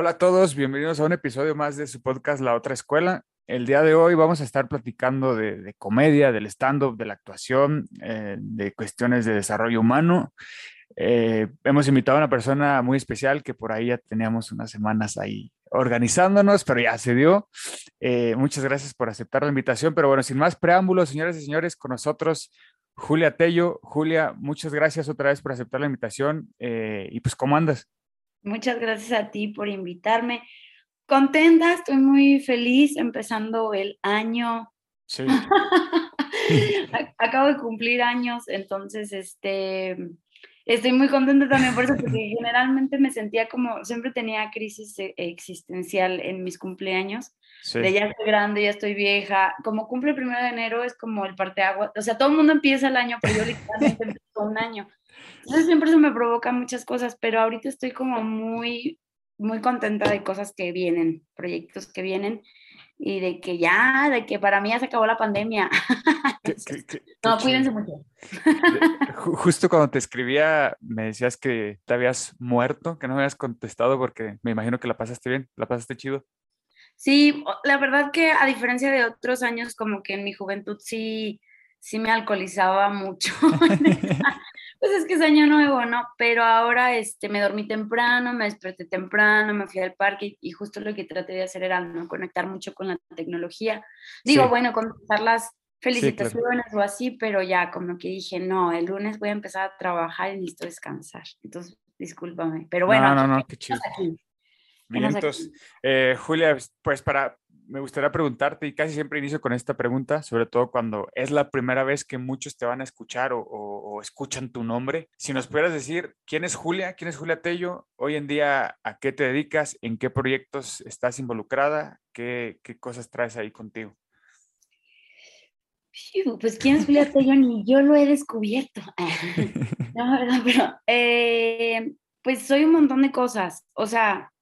Hola a todos, bienvenidos a un episodio más de su podcast La Otra Escuela. El día de hoy vamos a estar platicando de, de comedia, del stand-up, de la actuación, eh, de cuestiones de desarrollo humano. Eh, hemos invitado a una persona muy especial que por ahí ya teníamos unas semanas ahí organizándonos, pero ya se dio. Eh, muchas gracias por aceptar la invitación, pero bueno, sin más preámbulos, señoras y señores, con nosotros Julia Tello. Julia, muchas gracias otra vez por aceptar la invitación eh, y pues, ¿cómo andas? Muchas gracias a ti por invitarme. Contenta, estoy muy feliz empezando el año. Sí. Ac- Acabo de cumplir años, entonces este, estoy muy contenta también por eso, porque generalmente me sentía como, siempre tenía crisis e- existencial en mis cumpleaños, sí. de ya estoy grande, ya estoy vieja, como cumple el primero de enero es como el parteaguas, o sea, todo el mundo empieza el año, pero yo literalmente empiezo un año. Entonces siempre eso me provoca muchas cosas, pero ahorita estoy como muy, muy contenta de cosas que vienen, proyectos que vienen y de que ya, de que para mí ya se acabó la pandemia. Qué- qué- qué- No, cuídense mucho. Ju- Justo cuando te escribía, me decías que te habías muerto, que no me habías contestado porque me imagino que la pasaste bien, la pasaste chido. Sí, la verdad que a diferencia de otros años, como que en mi juventud sí, sí me alcoholizaba mucho. Pues es que es año nuevo, ¿no? Pero ahora este, me dormí temprano, me desperté temprano, me fui al parque y justo lo que traté de hacer era no conectar mucho con la tecnología. Digo, Sí. bueno, contestar las claro. felicitaciones o así, pero ya como que dije, no, el lunes voy a empezar a trabajar y necesito descansar. Entonces, discúlpame. Pero bueno, no, no, no, qué chido. Bien, entonces, eh, Julia, pues para, me gustaría preguntarte, y casi siempre inicio con esta pregunta, sobre todo cuando es la primera vez que muchos te van a escuchar o, escuchan tu nombre. Si nos pudieras decir, ¿quién es Julia? ¿Quién es Julia Tello? Hoy en día, ¿a qué te dedicas? ¿En qué proyectos estás involucrada? ¿Qué, cosas traes ahí contigo? Pues quién es Julia Tello, ni yo lo he descubierto. No, ¿verdad? Pero, eh, pues soy un montón de cosas. O sea,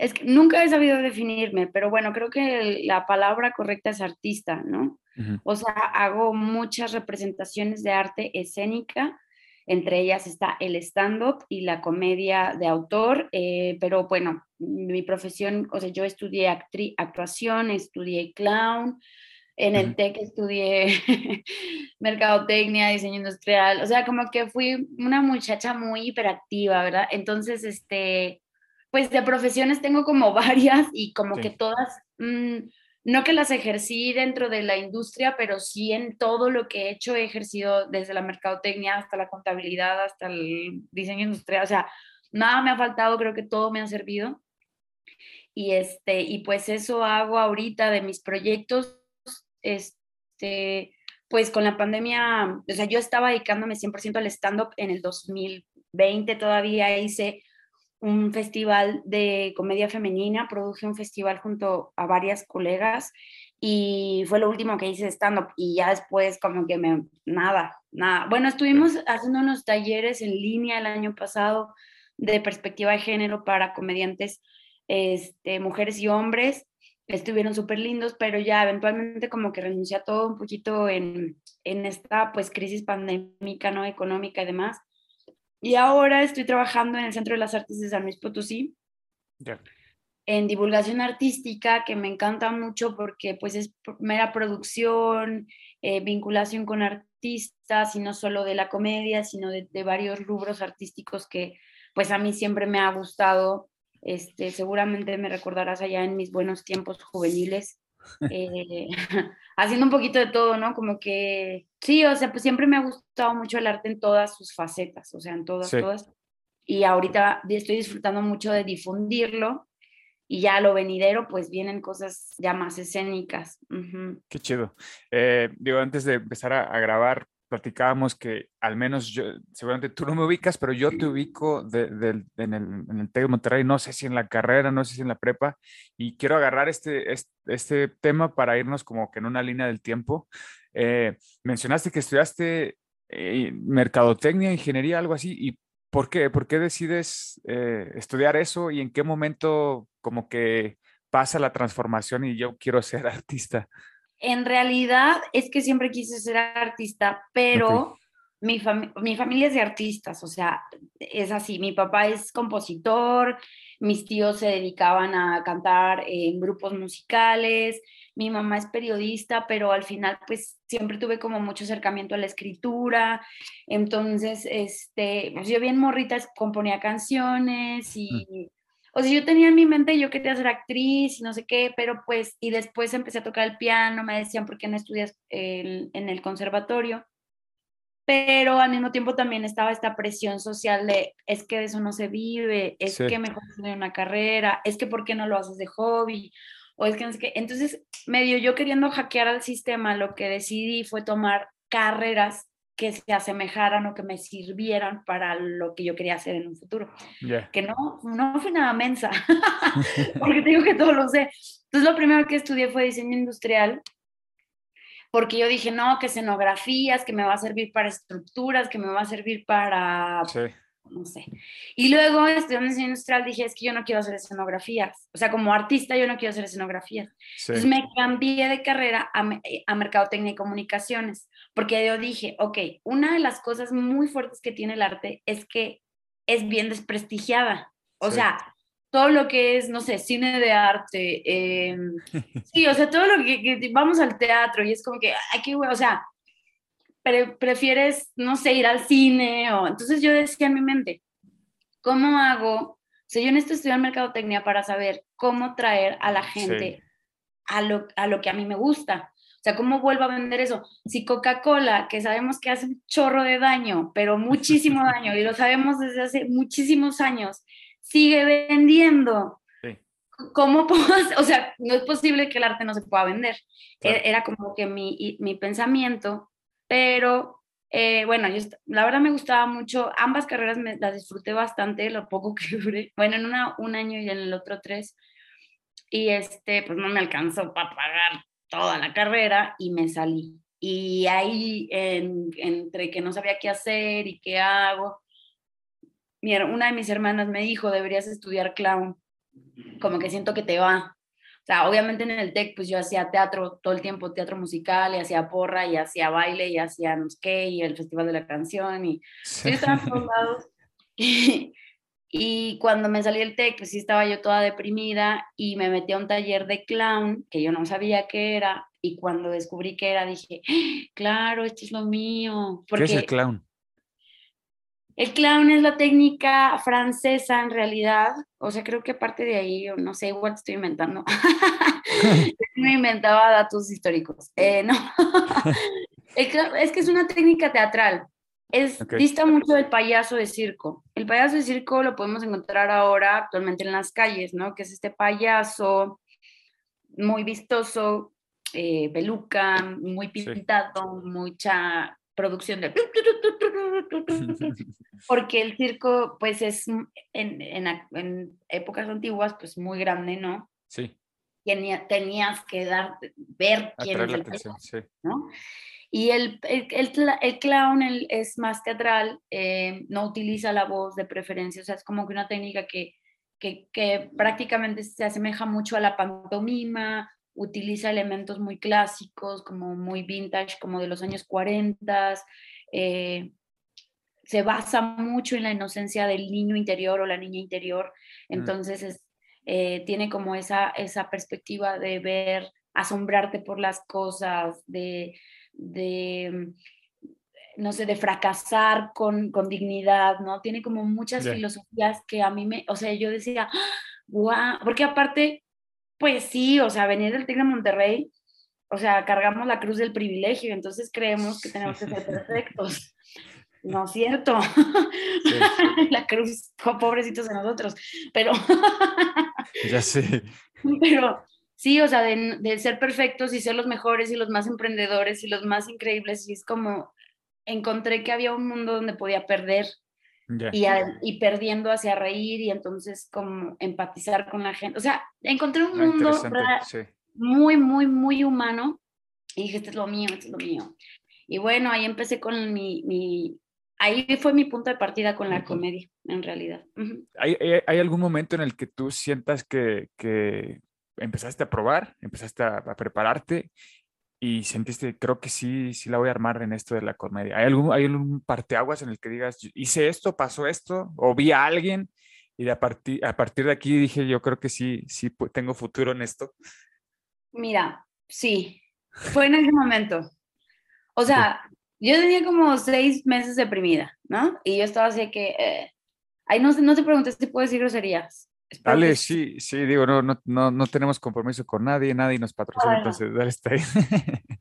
es que nunca he sabido definirme, pero bueno, creo que la palabra correcta es artista, ¿no? Ujú, O sea, hago muchas representaciones de arte escénica, entre ellas está el stand-up y la comedia de autor, eh, pero bueno, mi profesión, o sea, yo estudié actri- actuación, estudié clown, en el Ujú. TEC estudié mercadotecnia, diseño industrial, o sea, como que fui una muchacha muy hiperactiva, ¿verdad? Entonces, este, pues de profesiones tengo como varias y como Sí. que todas, mm, no que las ejercí dentro de la industria, pero sí en todo lo que he hecho he ejercido desde la mercadotecnia hasta la contabilidad, hasta el diseño industrial, o sea, nada me ha faltado, creo que todo me ha servido. Y este, y pues eso hago ahorita de mis proyectos, este, pues con la pandemia, o sea, yo estaba dedicándome 100% al stand-up en el 2020, todavía hice un festival de comedia femenina, produje un festival junto a varias colegas y fue lo último que hice stand-up y ya después como que me, nada, nada. Bueno, estuvimos haciendo unos talleres en línea el año pasado de perspectiva de género para comediantes, este, mujeres y hombres, estuvieron súper lindos, pero ya eventualmente como que renuncié a todo un poquito en, en esta pues crisis pandémica, ¿no? Económica y demás. Y ahora estoy trabajando en el Centro de las Artes de San Luis Potosí, en divulgación artística, que me encanta mucho porque pues es mera producción, eh, vinculación con artistas, y no solo de la comedia, sino de, de varios rubros artísticos que pues a mí siempre me ha gustado. Este, seguramente me recordarás allá en mis buenos tiempos juveniles, eh, haciendo un poquito de todo, ¿no? Como que, sí, o sea, pues siempre me ha gustado mucho el arte en todas sus facetas, o sea, en todas, Sí. todas. Y ahorita estoy disfrutando mucho de difundirlo y ya a lo venidero, pues vienen cosas ya más escénicas. Ujú. Qué chido. Eh, digo, antes de empezar a, a grabar, platicábamos que al menos yo, seguramente tú no me ubicas, pero yo te ubico de, de, en, el, en el TEC de Monterrey, no sé si en la carrera, no sé si en la prepa, y quiero agarrar este, este, este tema para irnos como que en una línea del tiempo. Eh, mencionaste que estudiaste eh, mercadotecnia, ingeniería, algo así, y ¿por qué? ¿Por qué decides eh, estudiar eso y en qué momento como que pasa la transformación y yo quiero ser artista? En realidad es que siempre quise ser artista, pero mi, mi familia es de artistas, o sea, es así, mi papá es compositor, mis tíos se dedicaban a cantar en grupos musicales, mi mamá es periodista, pero al final pues siempre tuve como mucho acercamiento a la escritura, entonces, este, pues yo bien morrita componía canciones y... Mm. O sea, yo tenía en mi mente, yo quería ser actriz y no sé qué, pero pues, y después empecé a tocar el piano, me decían, ¿por qué no estudias en el conservatorio? Pero al mismo tiempo también estaba esta presión social de, es que de eso no se vive, es que mejor estudiar una carrera, es que ¿por qué no lo haces de hobby? O es que no sé qué. Entonces, medio yo queriendo hackear al sistema, lo que decidí fue tomar carreras que se asemejaran o que me sirvieran para lo que yo quería hacer en un futuro. Que no, no fui nada mensa, porque te digo que todo lo sé. Entonces lo primero que estudié fue diseño industrial, porque yo dije, no, que escenografías, que me va a servir para estructuras, que me va a servir para... Sí. No sé. Y luego estudiando diseño industrial dije, es que yo no quiero hacer escenografías. O sea, como artista yo no quiero hacer escenografías. Entonces me cambié de carrera a, a Mercadotecnia y Comunicaciones porque yo dije, ok, una de las cosas muy fuertes que tiene el arte es que es bien desprestigiada. O sea, todo lo que es, no sé, cine de arte, em, sí, o sea, todo lo que, vamos al teatro y es como que, ay, qué o sea, prefieres, no sé, ir al cine o, entonces yo decía en mi mente, ¿cómo hago? O sea, yo necesito estudiar mercadotecnia para saber cómo traer a la gente a, lo, a lo que a mí me gusta. O sea, ¿cómo vuelvo a vender eso? Si Coca-Cola, que sabemos que hace un chorro de daño, pero muchísimo daño, y lo sabemos desde hace muchísimos años, sigue vendiendo. ¿Cómo puedo O sea, no es posible que el arte no se pueda vender. E-, era como que mi, mi pensamiento, pero eh, bueno, yo, la verdad me gustaba mucho, ambas carreras me, las disfruté bastante, lo poco que duré, bueno, en una un año y en el otro tres, y este, pues no me alcanzó para pagar toda la carrera y me salí. Y ahí, entre que no sabía qué hacer y qué hago, una de mis hermanas me dijo, deberías estudiar clown, como que siento que te va. O sea, obviamente en el TEC, pues yo hacía teatro todo el tiempo, teatro musical, y hacía porra, y hacía baile, y hacía no sé qué, y el Festival de la Canción, y sí. estaba todos lados. Y cuando me salí del TEC, pues sí estaba yo toda deprimida y me metí a un taller de clown que yo no sabía qué era. Y cuando descubrí qué era, dije, ¡Ah, claro, esto es lo mío. ¿Qué es el clown? El clown es la técnica francesa en realidad. O sea, creo que aparte de ahí, no sé, igual estoy inventando. me inventaba datos históricos. Eh, no. es que es una técnica teatral. Es, Dista mucho del payaso de circo. El payaso de circo lo podemos encontrar ahora actualmente en las calles, ¿no? Que es este payaso muy vistoso, eh, peluca, muy pintado, mucha producción de... Porque el circo, pues es en, en, épocas antiguas, pues muy grande, ¿no? Sí. tenías que dar, ver quién es el payaso, sí. ¿no? Y el, el, el, clown es más teatral, eh, no utiliza la voz de preferencia, o sea, es como que una técnica que, que, que, prácticamente se asemeja mucho a la pantomima, utiliza elementos muy clásicos, como muy vintage, como de los años 40, eh, se basa mucho en la inocencia del niño interior o la niña interior, mm. entonces es, eh, tiene como esa, esa perspectiva de ver, asombrarte por las cosas, de de, no sé, de fracasar con, con dignidad, ¿no? Tiene como muchas filosofías que a mí me, o sea, yo decía, wow, porque aparte, pues sí, o sea, venir del TEC de Monterrey, o sea, cargamos la cruz del privilegio, entonces creemos que tenemos que ser perfectos. No es cierto. la cruz, pobrecitos de nosotros, pero... ya sé. Pero, sí, o sea, de, ser perfectos y ser los mejores y los más emprendedores y los más increíbles, y es como, encontré que había un mundo donde podía perder Ya. y, a- y perdiendo hacia reír y entonces como empatizar con la gente. O sea, encontré un Ah, mundo sí. muy, muy, muy humano y dije, este es lo mío, este es lo mío. Y bueno, ahí empecé con mi, mi ahí fue mi punto de partida con la comedia, en realidad. Ujú. ¿Hay, hay- hay algún momento en el que tú sientas que, que empezaste a probar, empezaste a, a prepararte y sentiste, creo que sí, sí la voy a armar en esto de la comedia? ¿Hay algún, hay algún parteaguas en el que digas, "Yo hice esto, pasó esto, o vi a alguien y de a, partir a partir de aquí dije, yo creo que sí, sí tengo futuro en esto? Mira, sí, fue en ese momento. O sea, yo tenía como seis meses deprimida, ¿no? Y yo estaba así que, eh, ay, no, no te preguntes si puedo decir groserías. Dale, que sí, sí, digo, no, no, no, no tenemos compromiso con nadie, nadie nos patrocina, Bueno. entonces dale, está ahí.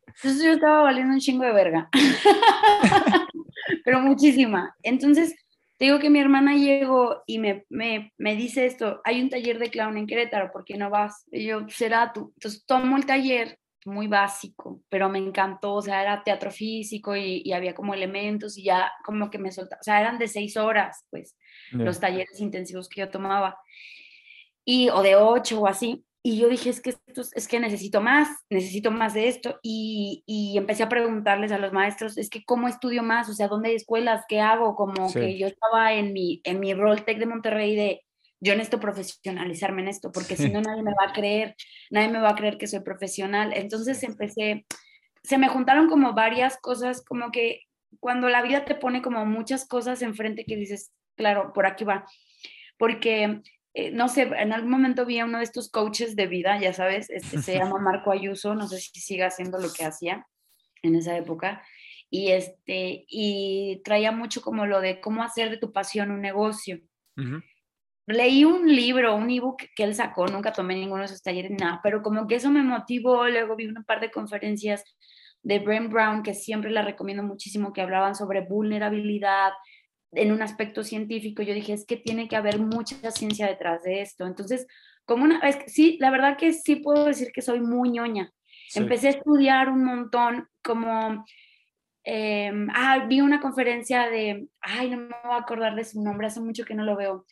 Entonces yo estaba valiendo un chingo de verga. Pero muchísima. Entonces, te digo que mi hermana llegó y me, me, me dice esto, hay un taller de clown en Querétaro, ¿por qué no vas? Y yo, será tú. Entonces tomo el taller, muy básico, pero me encantó, o sea, era teatro físico y, y había como elementos y ya como que me soltaba, o sea, eran de seis horas, pues Ya. los talleres intensivos que yo tomaba, y, o de ocho o así. Y yo dije, es que, esto es, que necesito más, necesito más de esto. Y, y empecé a preguntarles a los maestros, es que cómo estudio más, o sea, ¿dónde hay escuelas? ¿Qué hago? Como Sí. que yo estaba en mi, en mi rol tech de Monterrey de, yo necesito profesionalizarme en esto, porque si no nadie me va a creer, nadie me va a creer que soy profesional. Entonces empecé, se me juntaron como varias cosas, como que cuando la vida te pone como muchas cosas enfrente que dices, claro, por aquí va. Porque, eh, no sé, en algún momento vi a uno de estos coaches de vida, ya sabes, este, se llama Marco Ayuso, no sé si siga haciendo lo que hacía en esa época. Y, este, y traía mucho como lo de cómo hacer de tu pasión un negocio leí un libro, un ebook que él sacó, nunca tomé ninguno de esos talleres, nada, pero como que eso me motivó, luego vi una par de conferencias de Brent Brown, que siempre la recomiendo muchísimo, que hablaban sobre vulnerabilidad en un aspecto científico, yo dije, es que tiene que haber mucha ciencia detrás de esto, entonces, como una vez, sí, la verdad que sí puedo decir que soy muy ñoña, Sí. empecé a estudiar un montón, como, eh, ah, vi una conferencia de, ay, no me voy a acordar de su nombre, hace mucho que no lo veo.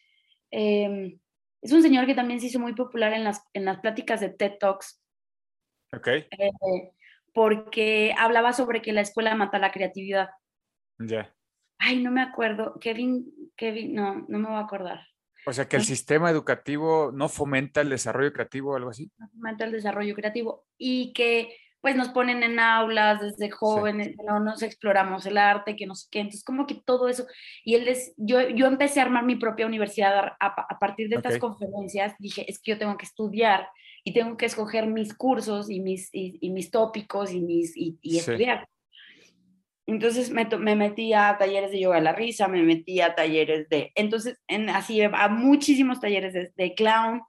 Eh, es un señor que también se hizo muy popular en las, en las pláticas de TED Talks, Ok, eh, porque hablaba sobre que la escuela mata la creatividad. ya. Ay, no me acuerdo, Kevin, Kevin, no, no me voy a acordar. O sea, que el sistema educativo no fomenta el desarrollo creativo o algo así. Mata el desarrollo creativo y que pues nos ponen en aulas desde jóvenes, no nos exploramos el arte, que no sé qué, entonces como que todo eso, y él es, yo, yo empecé a armar mi propia universidad a, partir de estas conferencias, dije, es que yo tengo que estudiar y tengo que escoger mis cursos y mis, y, y mis tópicos y, mis, y, y Sí. Entonces me, me metí a talleres de yoga de la risa, me metí a talleres de, entonces en, así a muchísimos talleres de, de clown,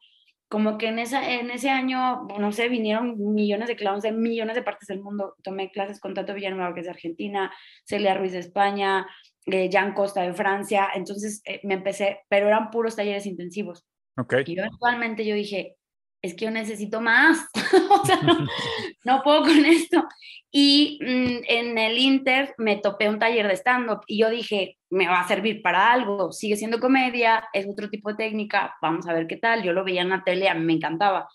como que en, esa, en ese año, no sé, vinieron millones de clowns de millones de partes del mundo. Tomé clases con Tato Villanueva, que es de Argentina, Celia Ruiz de España, eh, Jan Costa de Francia. Entonces eh, me empecé, pero eran puros talleres intensivos. Ok. Y eventualmente yo dije, es que yo necesito más. o sea, no, no puedo con esto. Y mm, en el Inter me topé un taller de stand-up y yo dije, me va a servir para algo, sigue siendo comedia, es otro tipo de técnica, vamos a ver qué tal. Yo lo veía en la tele, a mí me encantaba.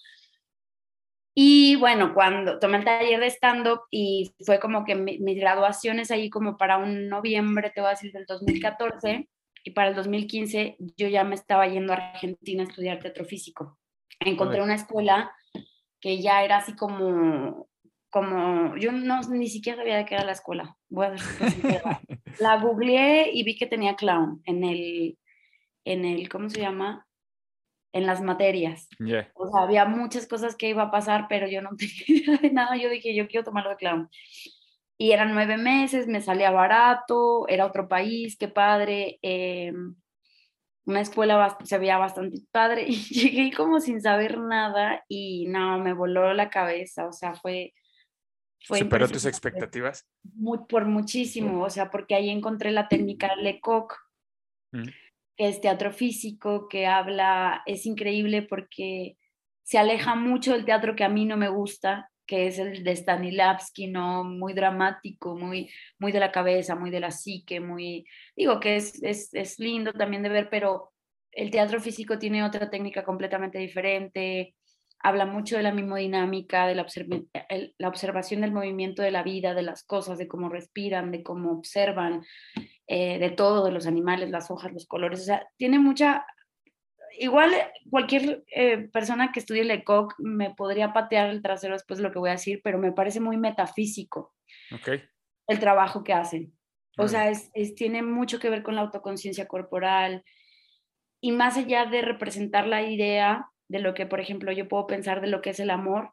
Y bueno, cuando tomé el taller de stand-up y fue como que mi- mis graduaciones ahí como para un noviembre, te voy a decir, del 2014, y para el 2015 yo ya me estaba yendo a Argentina a estudiar teatro físico. Encontré una escuela que ya era así como, como, yo no, ni siquiera sabía de qué era la escuela. Voy a sincera. la googleé y vi que tenía clown en el, en el, ¿cómo se llama? En las materias. Ya. O sea, había muchas cosas que iba a pasar, pero yo no tenía idea de nada. Yo dije, yo quiero tomarlo de clown. Y eran nueve meses, me salía barato, era otro país, qué padre. eh, una escuela se veía bastante padre. Y llegué como sin saber nada y no, me voló la cabeza. O sea, fue. fue ¿Superó tus expectativas? muy, por muchísimo, o sea, porque ahí encontré la técnica Lecoq, Mm. que es teatro físico, que habla, es increíble porque se aleja mucho del teatro que a mí no me gusta que es el de Stanislavski, ¿no? Muy dramático, muy, muy de la cabeza, muy de la psique, muy, digo que es, es, es lindo también de ver, pero el teatro físico tiene otra técnica completamente diferente, habla mucho de la mimodinámica, de la, la, observación del movimiento de la vida, de las cosas, de cómo respiran, de cómo observan, eh, de todo, de los animales, las hojas, los colores. O sea, tiene mucha... Igual cualquier eh, persona que estudie Lecoq me podría patear el trasero después de lo que voy a decir, pero me parece muy metafísico el trabajo que hacen. O sea, es, tiene mucho que ver con la autoconciencia corporal, y más allá de representar la idea de lo que, por ejemplo, yo puedo pensar de lo que es el amor,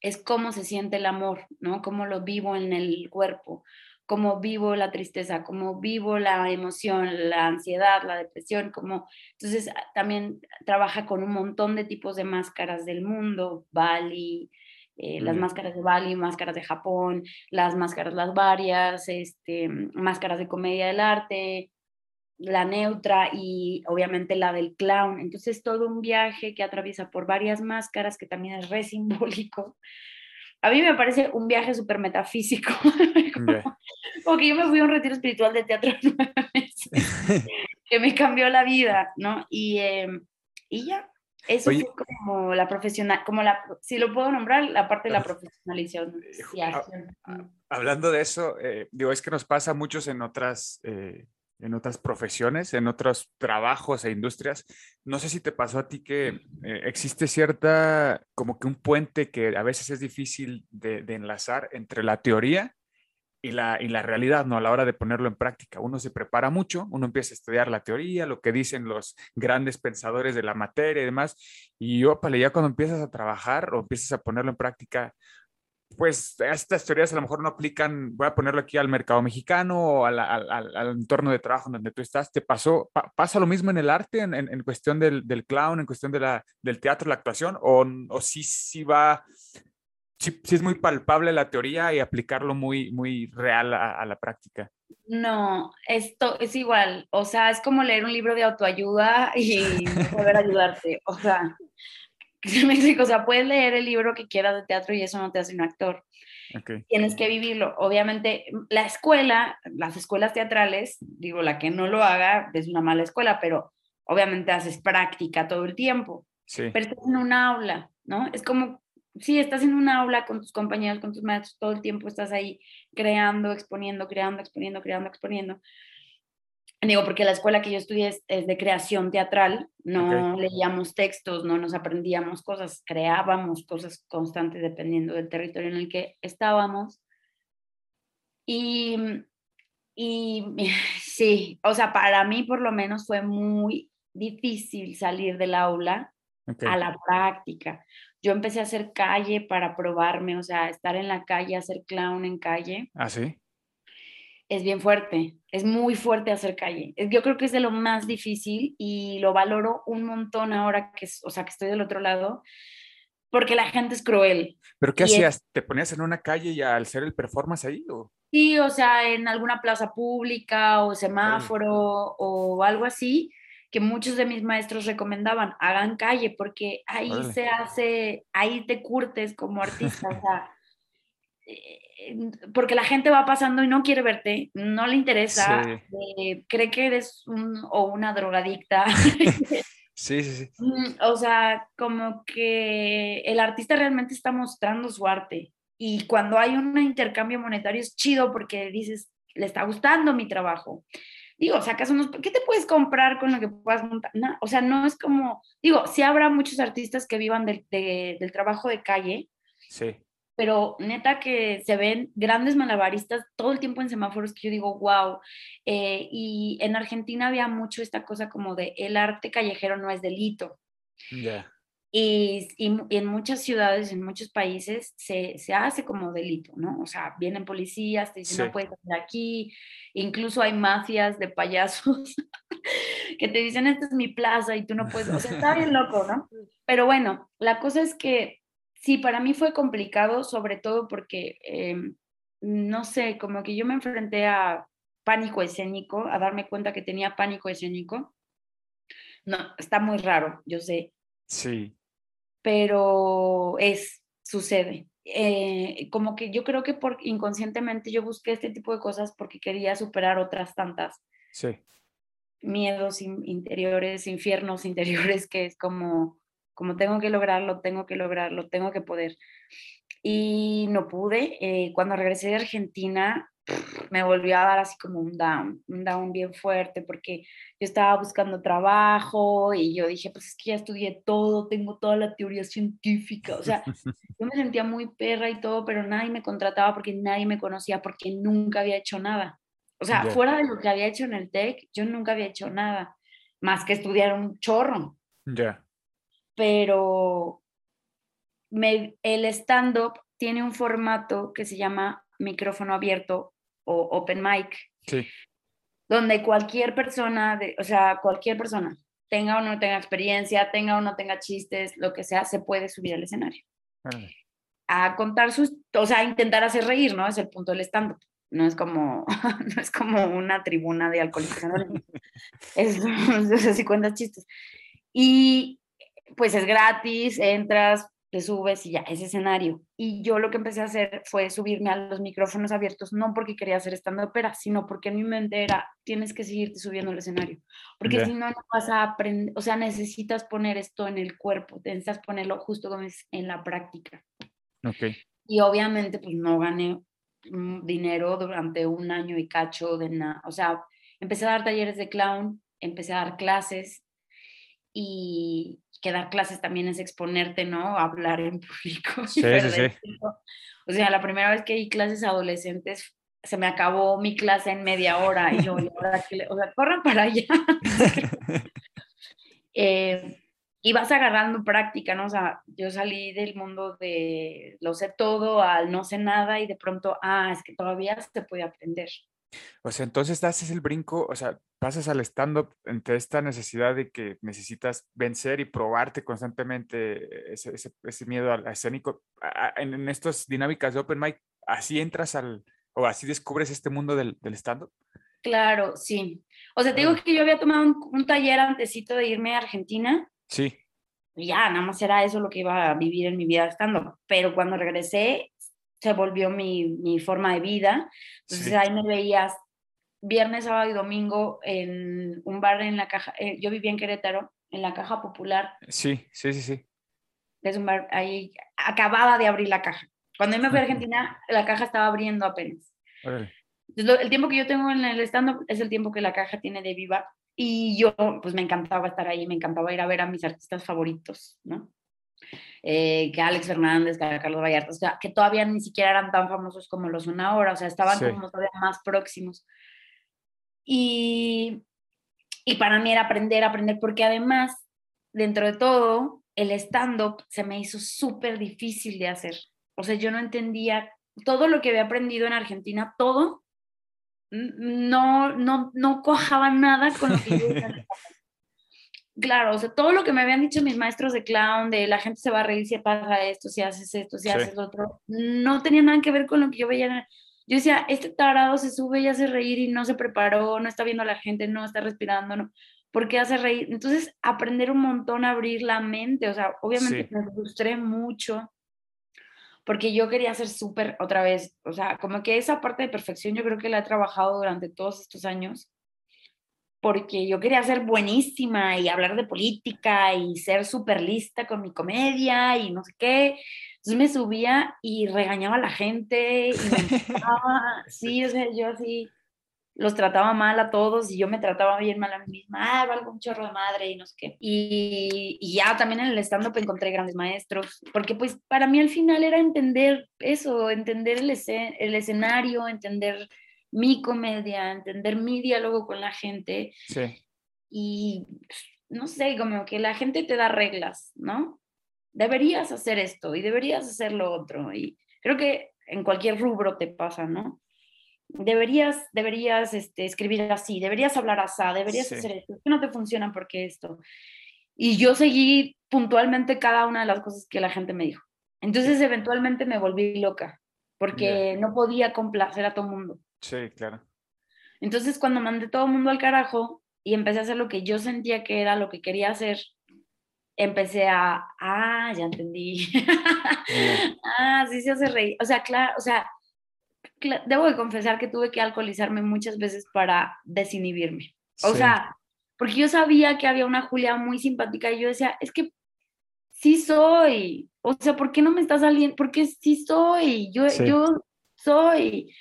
es cómo se siente el amor, ¿no? Cómo lo vivo en el cuerpo, cómo vivo la tristeza, cómo vivo la emoción, la ansiedad, la depresión, como entonces ah, también trabaja con un montón de tipos de máscaras del mundo, Bali, eh, las máscaras de Bali, máscaras de Japón, las máscaras las varias, este, máscaras de comedia del arte, la neutra y obviamente la del clown. Entonces todo un viaje que atraviesa por varias máscaras, que también es re simbólico. A mí me parece un viaje súper metafísico. Porque yo me fui a un retiro espiritual de teatro nueve meses, que me cambió la vida, ¿no? Y, em, y ya, eso fue como la profesional, como la, si lo puedo nombrar, la parte de la profesionalización. Eh, hablando de eso, eh, digo, es que nos pasa a muchos en otras eh, en otras profesiones, en otros trabajos e industrias. No sé si te pasó a ti que eh, existe cierta, como que un puente que a veces es difícil de, enlazar entre la teoría y la, y la realidad, ¿no? A la hora de ponerlo en práctica. Uno se prepara mucho, uno empieza a estudiar la teoría, lo que dicen los grandes pensadores de la materia y demás, y yo, ya cuando empiezas a trabajar o empiezas a ponerlo en práctica, pues estas teorías a lo mejor no aplican, voy a ponerlo aquí al mercado mexicano o al, entorno de trabajo donde tú estás. ¿Te pasó, pasa lo mismo en el arte, en, cuestión del, clown, en cuestión del teatro, la actuación? ¿O, o sí, sí va, sí, es muy palpable la teoría y aplicarlo muy, muy real a, a la práctica? No, esto es igual, o sea, es como leer un libro de autoayuda y poder ayudarte, o sea, o sea, puedes leer el libro que quieras de teatro y eso no te hace un actor. Tienes que vivirlo. Obviamente, la escuela, las escuelas teatrales, digo, la que no lo haga es una mala escuela, pero obviamente haces práctica todo el tiempo. Sí. Pero estás en un aula, ¿no? Es como, sí, estás en un aula con tus compañeros, con tus maestros, todo el tiempo estás ahí creando, exponiendo, creando, exponiendo, creando, exponiendo. Digo, porque la escuela que yo estudié es, de creación teatral, no leíamos textos, no nos aprendíamos cosas, creábamos cosas constantes dependiendo del territorio en el que estábamos. Y, y sí, o sea, para mí por lo menos fue muy difícil salir del aula a la práctica. Yo empecé a hacer calle para probarme, o sea, estar en la calle, hacer clown en calle. Ah, sí es bien fuerte, es muy fuerte hacer calle. Yo creo que es de lo más difícil y lo valoro un montón ahora que, o sea, que estoy del otro lado, porque la gente es cruel. ¿Pero qué hacías? ¿Te ponías en una calle y al hacer el performance ahí? O? Sí, o sea, en alguna plaza pública o semáforo o algo así, que muchos de mis maestros recomendaban, hagan calle, porque ahí se hace, ahí te curtes como artista, o sea, porque la gente va pasando y no quiere verte, no le interesa, eh, cree que eres un o una drogadicta. Sí, sí, sí. Mm, o sea, como que el artista realmente está mostrando su arte. Y cuando hay un intercambio monetario es chido porque dices, le está gustando mi trabajo. Digo, sacas unos, ¿qué te puedes comprar con lo que puedas montar? o sea, no es como, digo, sí habrá muchos artistas que vivan del trabajo de calle. Sí pero neta que se ven grandes malabaristas todo el tiempo en semáforos que yo digo, wow. Eh, y en Argentina había mucho esta cosa como de el arte callejero no es delito. Y, y, en muchas ciudades, en muchos países, se, se, hace como delito, ¿no? O sea, vienen policías, te dicen, no puedes estar aquí, incluso hay mafias de payasos que te dicen, esta es mi plaza y tú no puedes, o sea, está bien loco, ¿no? Pero bueno, la cosa es que Sí, para mí fue complicado, sobre todo porque, em, no sé, como que yo me enfrenté a pánico escénico, a darme cuenta que tenía pánico escénico. No, está muy raro, yo sé. Sí. Pero es, sucede. eh, como que yo creo que por inconscientemente yo busqué este tipo de cosas porque quería superar otras tantas Sí. miedos in- interiores, infiernos interiores, que es como, como tengo que lograrlo, tengo que lograrlo, tengo que poder. Y no pude. eh, cuando regresé de Argentina, me volvió a dar así como un down, un down bien fuerte, porque yo estaba buscando trabajo y yo dije, pues es que ya estudié todo, tengo toda la teoría científica, o sea, yo me sentía muy perra y todo, pero nadie me contrataba porque nadie me conocía, porque nunca había hecho nada. O sea, Ya. fuera de lo que había hecho en el TEC, yo nunca había hecho nada, más que estudiar un chorro. Ya. Pero me- el stand-up tiene un formato que se llama micrófono abierto o open mic, Sí. donde cualquier persona, de, o sea, cualquier persona, tenga o no tenga experiencia, tenga o no tenga chistes, lo que sea, se puede subir al escenario a contar sus, o sea, a intentar hacer reír, ¿no? Es el punto del stand-up. No es como, no es como una tribuna de alcohólicos es, o sea, si cuentas chistes. Y pues es gratis, entras, te subes y ya, es escenario. Y yo lo que empecé a hacer fue subirme a los micrófonos abiertos, no porque quería hacer stand-up, sino porque en mi mente era, tienes que seguirte subiendo al escenario. Porque si no, no vas a aprender, o sea, necesitas poner esto en el cuerpo, necesitas ponerlo justo como es en la práctica Ok. y obviamente pues no gané mm, dinero durante un año y cacho de nada. O sea, empecé a dar talleres de clown, empecé a dar clases y que dar clases también es exponerte, ¿no? Hablar en público. Sí, sí, sí. O sea, la primera vez que di clases a adolescentes se me acabó mi clase en media hora y yo, ¿y ahora qué le-?" o sea, corran para allá. Eh, y vas agarrando práctica, ¿no? O sea, yo salí del mundo de lo sé todo al no sé nada y de pronto, ah, es que todavía se puede aprender. O sea, entonces haces el brinco, o sea, pasas al stand-up entre esta necesidad de que necesitas vencer y probarte constantemente ese, ese- ese miedo al escénico. En, en estas dinámicas de Open Mic, así entras al, o así descubres este mundo del, del stand-up. Claro, sí. O sea, te digo que yo había tomado un, un taller antesito de irme a Argentina Sí, y ya, nada más era eso lo que iba a vivir en mi vida estando. Pero cuando regresé, se volvió mi, mi forma de vida. Entonces sí. ahí me veías viernes, sábado y domingo en un bar en la caja. eh, yo vivía en Querétaro, en la caja popular. Sí, sí, sí, sí. Es un bar ahí, acababa de abrir la caja. Cuando yo me fui a Argentina, la caja estaba abriendo apenas. Entonces, lo- el tiempo que yo tengo en el stand-up es el tiempo que la caja tiene de viva. Y yo, pues me encantaba estar ahí, me encantaba ir a ver a mis artistas favoritos, ¿no? Eh, que Alex Fernández, que Carlos Vallarta, o sea, que todavía ni siquiera eran tan famosos como lo son ahora, o sea, estaban Sí. como todavía más próximos. Y, y para mí era aprender, aprender, porque además, dentro de todo, el stand-up se me hizo súper difícil de hacer. O sea, yo no entendía todo lo que había aprendido en Argentina, todo, no, no, no cojaba nada con lo que yo Claro, o sea, todo lo que me habían dicho mis maestros de clown, de la gente se va a reír si pasa esto, si haces esto, si Sí. haces lo otro, no tenía nada que ver con lo que yo veía. Yo decía, este tarado se sube y hace reír y no se preparó, no está viendo a la gente, no está respirando, no. ¿Por qué hace reír? Entonces, aprender un montón a abrir la mente, o sea, obviamente Sí. me frustré mucho porque yo quería ser súper otra vez, o sea, como que esa parte de perfección yo creo que la he trabajado durante todos estos años porque yo quería ser buenísima y hablar de política y ser súper lista con mi comedia y no sé qué. Entonces me subía y regañaba a la gente y me sí, o sea, yo así los trataba mal a todos y yo me trataba bien mal a mí misma. Ah, valgo un chorro de madre y no sé qué. Y, y ya también en el stand-up encontré grandes maestros, porque pues para mí al final era entender eso, entender el, escen- el escenario, entender mi comedia, entender mi diálogo con la gente Sí, y no sé, como que la gente te da reglas, ¿no? Deberías hacer esto y deberías hacer lo otro. Y creo que en cualquier rubro te pasa, ¿no? Deberías, deberías este, escribir así, deberías hablar así, deberías Sí. hacer esto, que no te funciona porque esto. Y yo seguí puntualmente cada una de las cosas que la gente me dijo. Entonces eventualmente me volví loca porque no podía complacer a todo el mundo. Sí, claro. Entonces, cuando mandé todo el mundo al carajo y empecé a hacer lo que yo sentía que era lo que quería hacer, empecé a, ah, ya entendí. Bien. ah, sí se hace reír. O sea, claro, o sea, debo de confesar que tuve que alcoholizarme muchas veces para desinhibirme. O Sí. sea, porque yo sabía que había una Julia muy simpática y yo decía, es que sí soy. O sea, ¿por qué no me está saliendo? Porque sí soy. Yo, Sí. yo soy.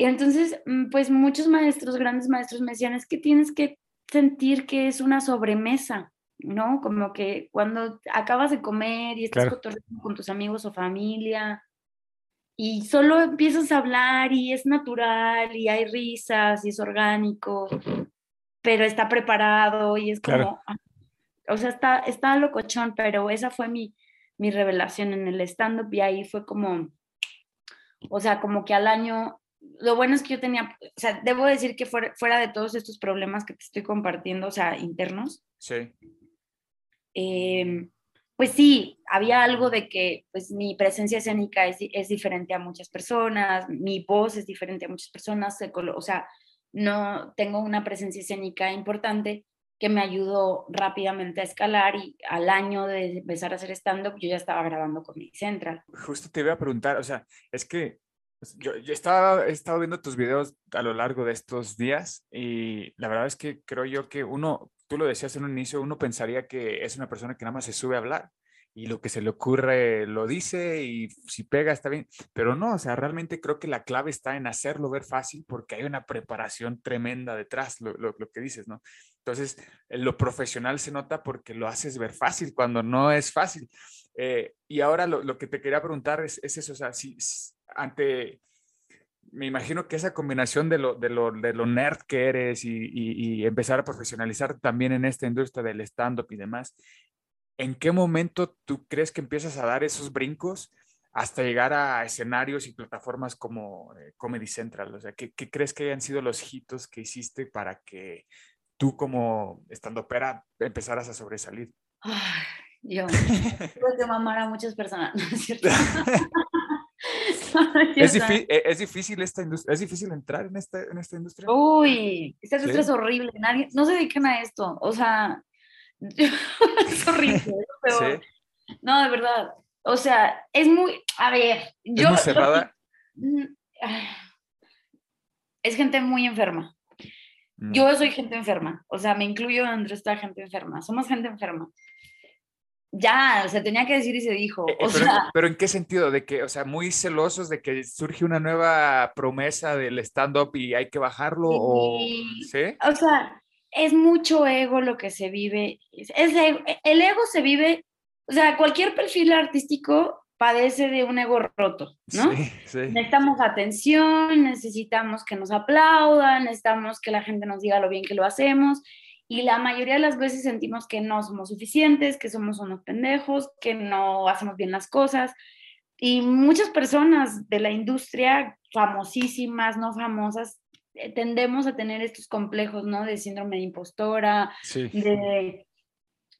Y entonces, mm, pues muchos maestros, grandes maestros me decían, es que tienes que sentir que es una sobremesa, ¿no? Como que cuando acabas de comer y estás Claro. con tus amigos o familia y solo empiezas a hablar y es natural y hay risas y es orgánico, pero está preparado y es como, Claro. ah, o sea, está, está locochón, pero esa fue mi, mi revelación en el stand-up y ahí fue como, o sea, como que al año, lo bueno es que yo tenía, o sea, debo decir que fuera, fuera de todos estos problemas que te estoy compartiendo, o sea, internos, Sí. em, pues sí, había algo de que pues mi presencia escénica es, es diferente a muchas personas, mi voz es diferente a muchas personas, o sea, no tengo una presencia escénica importante que me ayudó rápidamente a escalar y al año de empezar a hacer stand-up yo ya estaba grabando con mi Central. Justo te iba a preguntar, o sea, es que yo, yo estaba, he estado viendo tus videos a lo largo de estos días y la verdad es que creo yo que uno, tú lo decías en un inicio, uno pensaría que es una persona que nada más se sube a hablar y lo que se le ocurre lo dice y si pega está bien, pero no, o sea, realmente creo que la clave está en hacerlo ver fácil porque hay una preparación tremenda detrás, lo, lo- que dices, ¿no? Entonces, lo profesional se nota porque lo haces ver fácil cuando no es fácil. Eh, y ahora lo, lo que te quería preguntar es, es eso, o sea, si ante, me imagino que esa combinación de lo, de lo, de lo nerd que eres y, y- y empezar a profesionalizar también en esta industria del stand-up y demás, ¿en qué momento tú crees que empiezas a dar esos brincos hasta llegar a escenarios y plataformas como eh, Comedy Central? O sea, ¿qué, qué crees que hayan sido los hitos que hiciste para que tú como estandopera empezaras a sobresalir? Ay, yo tuve que mamar a muchas personas, ¿no es cierto? ¿Es, eh, es difícil esta industria, es difícil entrar en esta, en esta industria. Uy, esta Sí. industria es horrible. Nadie, no se dediquen a esto. O sea, es horrible. es peor. Sí, No, de verdad. O sea, es muy. A ver, es yo. muy cerrada. Mm, Es gente muy enferma. Mm, Yo soy gente enferma. O sea, me incluyo dentro de esta gente enferma. Somos gente enferma. Ya, se tenía que decir y se dijo. eh, eh, O pero, sea, pero ¿en qué sentido? De que, o sea, muy celosos de que surge una nueva promesa del stand-up y hay que bajarlo o... Sí. ¿Sí? o sea, es mucho ego lo que se vive. Es, es ego- el ego se vive, o sea, cualquier perfil artístico padece de un ego roto, ¿no? Sí, sí. Necesitamos atención, necesitamos que nos aplaudan, necesitamos que la gente nos diga lo bien que lo hacemos. Y la mayoría de las veces sentimos que no somos suficientes, que somos unos pendejos, que no hacemos bien las cosas. Y muchas personas de la industria, famosísimas, no famosas, eh, tendemos a tener estos complejos, ¿no? De síndrome de impostora, Sí. de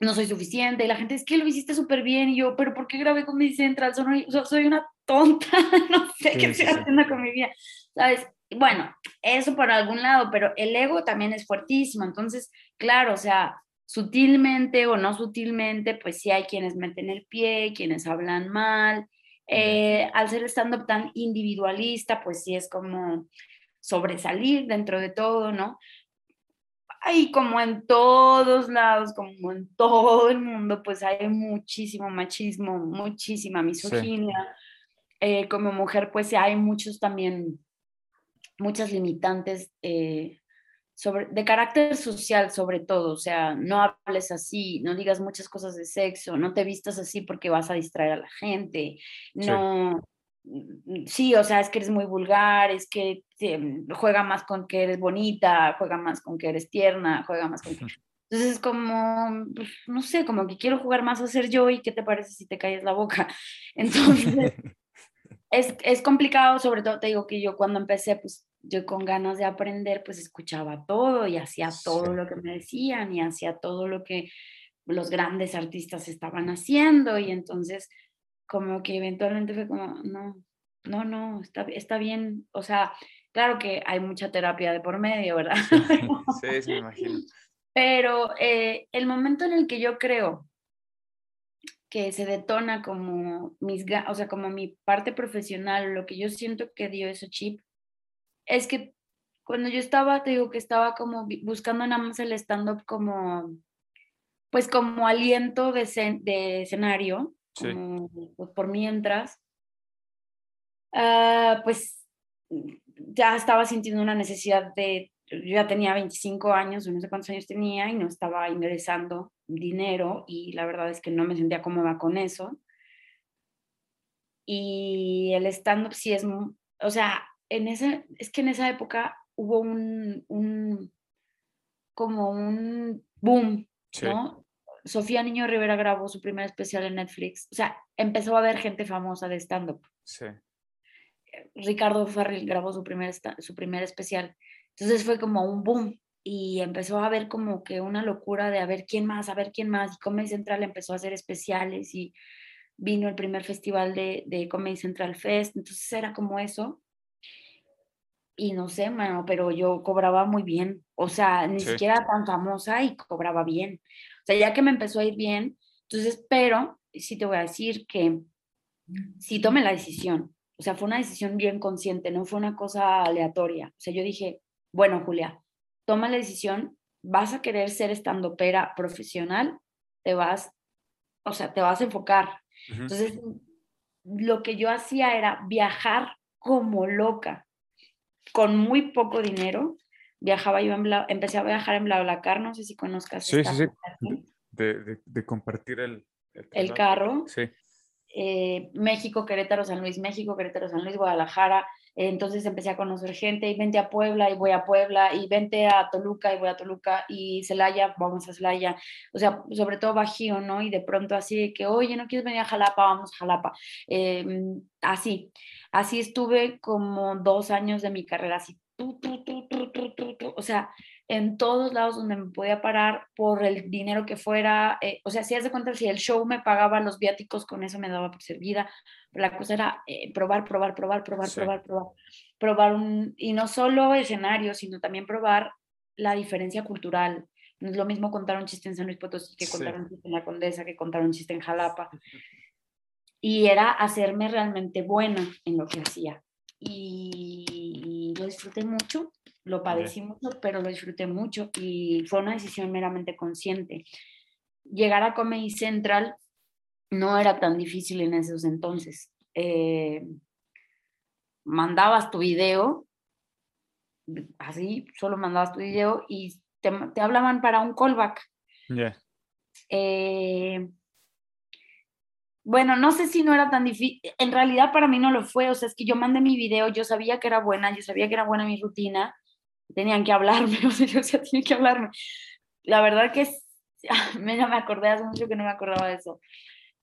no soy suficiente, y la gente es que lo hiciste súper bien, y yo, pero ¿por qué grabé con mi Central? Soy, so- soy una tonta, no sé Sí, qué estoy sí. haciendo con mi vida, ¿sabes? Bueno, eso por algún lado, pero el ego también es fuertísimo, entonces, claro, o sea, sutilmente o no sutilmente, pues sí hay quienes meten el pie, quienes hablan mal, eh, al ser stand-up tan individualista, pues sí es como sobresalir dentro de todo, ¿no? Ay, como en todos lados, como en todo el mundo, pues hay muchísimo machismo, muchísima misoginia. Eh, como mujer, pues hay muchos también, muchas limitantes eh, sobre, de carácter social sobre todo, o sea, no hables así, no digas muchas cosas de sexo, no te vistas así porque vas a distraer a la gente, no, mm, sí, o sea, es que eres muy vulgar, es que eh, juega más con que eres bonita, juega más con que eres tierna, juega más con que... Entonces es como, pues, no sé, como que quiero jugar más a ser yo y qué te parece si te calles la boca. Entonces, es, es complicado, sobre todo te digo que yo cuando empecé, pues yo con ganas de aprender, pues escuchaba todo y hacía todo Sí. lo que me decían y hacía todo lo que los grandes artistas estaban haciendo y entonces como que eventualmente fue como, no, no, no, está, está bien, o sea, claro que hay mucha terapia de por medio, ¿verdad? Sí, sí, me imagino. Pero eh, el momento en el que yo creo que se detona como mis, o sea, como mi parte profesional, lo que yo siento que dio ese chip, es que cuando yo estaba, te digo que estaba como buscando nada más el stand-up como, pues como aliento de, escen- de escenario, Sí. como, pues, por mientras, ah, pues ya estaba sintiendo una necesidad de, yo ya tenía 25 años, no sé cuántos años tenía, y no estaba ingresando dinero, y la verdad es que no me sentía cómoda con eso. Y el stand-up sí es, o sea, en ese, es que en esa época hubo un, un como un boom, Sí. ¿no? Sofía Niño Rivera grabó su primer especial en Netflix, o sea, empezó a haber gente famosa de stand-up. Sí. Ricardo Farrell grabó su primer, su primer especial. Entonces fue como un boom y empezó a haber como que una locura de a ver quién más, a ver quién más. Y Comedy Central empezó a hacer especiales y vino el primer festival de, de Comedy Central Fest. Entonces era como eso. Y no sé, mano, pero yo cobraba muy bien. O sea, ni Sí. siquiera tan famosa y cobraba bien. O sea, ya que me empezó a ir bien, entonces, pero sí te voy a decir que sí tomé la decisión. O sea, fue una decisión bien consciente, no fue una cosa aleatoria. O sea, yo dije, bueno, Julia, toma la decisión, vas a querer ser estandopera profesional, te vas, o sea, te vas a enfocar. Entonces, lo que yo hacía era viajar como loca, con muy poco dinero. Viajaba yo en Bla- empecé a viajar en BlaBlaCar, no sé si conozcas Sí, esta sí, sí. De, de- de compartir el, el traslado. carro. Sí. eh, México, Querétaro, San Luis, México, Querétaro, San Luis, Guadalajara. eh, entonces empecé a conocer gente y vente a Puebla y voy a Puebla y vente a Toluca y voy a Toluca y Celaya, vamos a Celaya. O sea, sobre todo Bajío, ¿no? Y de pronto así de que, oye, ¿no quieres venir a Jalapa? Vamos a Jalapa. Eh, así, así estuve como dos años de mi carrera, así, tú, tú, tú. o sea, en todos lados donde me podía parar por el dinero que fuera, eh, o sea, si de cuenta, si el show me pagaba los viáticos, con eso me daba por servida, pero la cosa era eh, probar, probar, probar, probar, Sí. probar, probar, probar un, y no solo escenario, sino también probar la diferencia cultural. No es lo mismo contar un chiste en San Luis Potosí que Sí. contar un chiste en la Condesa, que contar un chiste en Jalapa. Y era hacerme realmente buena en lo que hacía. Y lo disfruté mucho, lo padecí mucho, pero lo disfruté mucho y fue una decisión meramente consciente. Llegar a Comedy Central no era tan difícil en esos entonces. Eh, mandabas tu video, así, solo mandabas tu video y te, te hablaban para un callback. Ya. Eh, bueno, no sé si no era tan difícil. En realidad para mí no lo fue. O sea, es que yo mandé mi video, yo sabía que era buena, yo sabía que era buena mi rutina. Tenían que hablarme, o sea, yo decía, tienen que hablarme. La verdad que mira, me acordé hace mucho que no me acordaba de eso.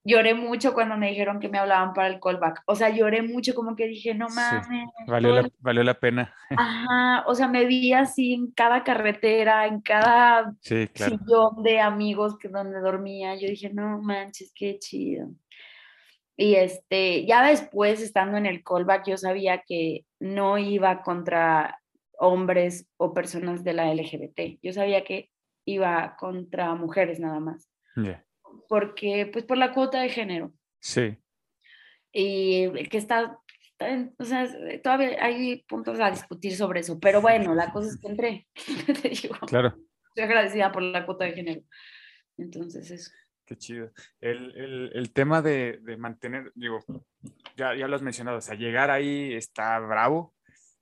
Lloré mucho cuando me dijeron que me hablaban para el callback. O sea, lloré mucho, como que dije, no Sí, mames. Valió todo la, el- valió la pena. Ajá, o sea, me vi así en cada carretera, en cada Sí, claro. sillón de amigos que donde dormía. Yo dije, no manches, qué chido. Y este, ya después, estando en el callback, yo sabía que no iba contra hombres o personas de la LGBT. Yo sabía que iba contra mujeres nada más. Ya. Porque, pues, por la cuota de género. Sí. Y que está, está o sea, todavía hay puntos a discutir sobre eso. Pero bueno, la cosa es que entré. Te digo, Claro. estoy agradecida por la cuota de género. Entonces, eso. Qué chido. El, el- el tema de, de mantener, digo, ya, ya lo has mencionado, o sea, llegar ahí está bravo,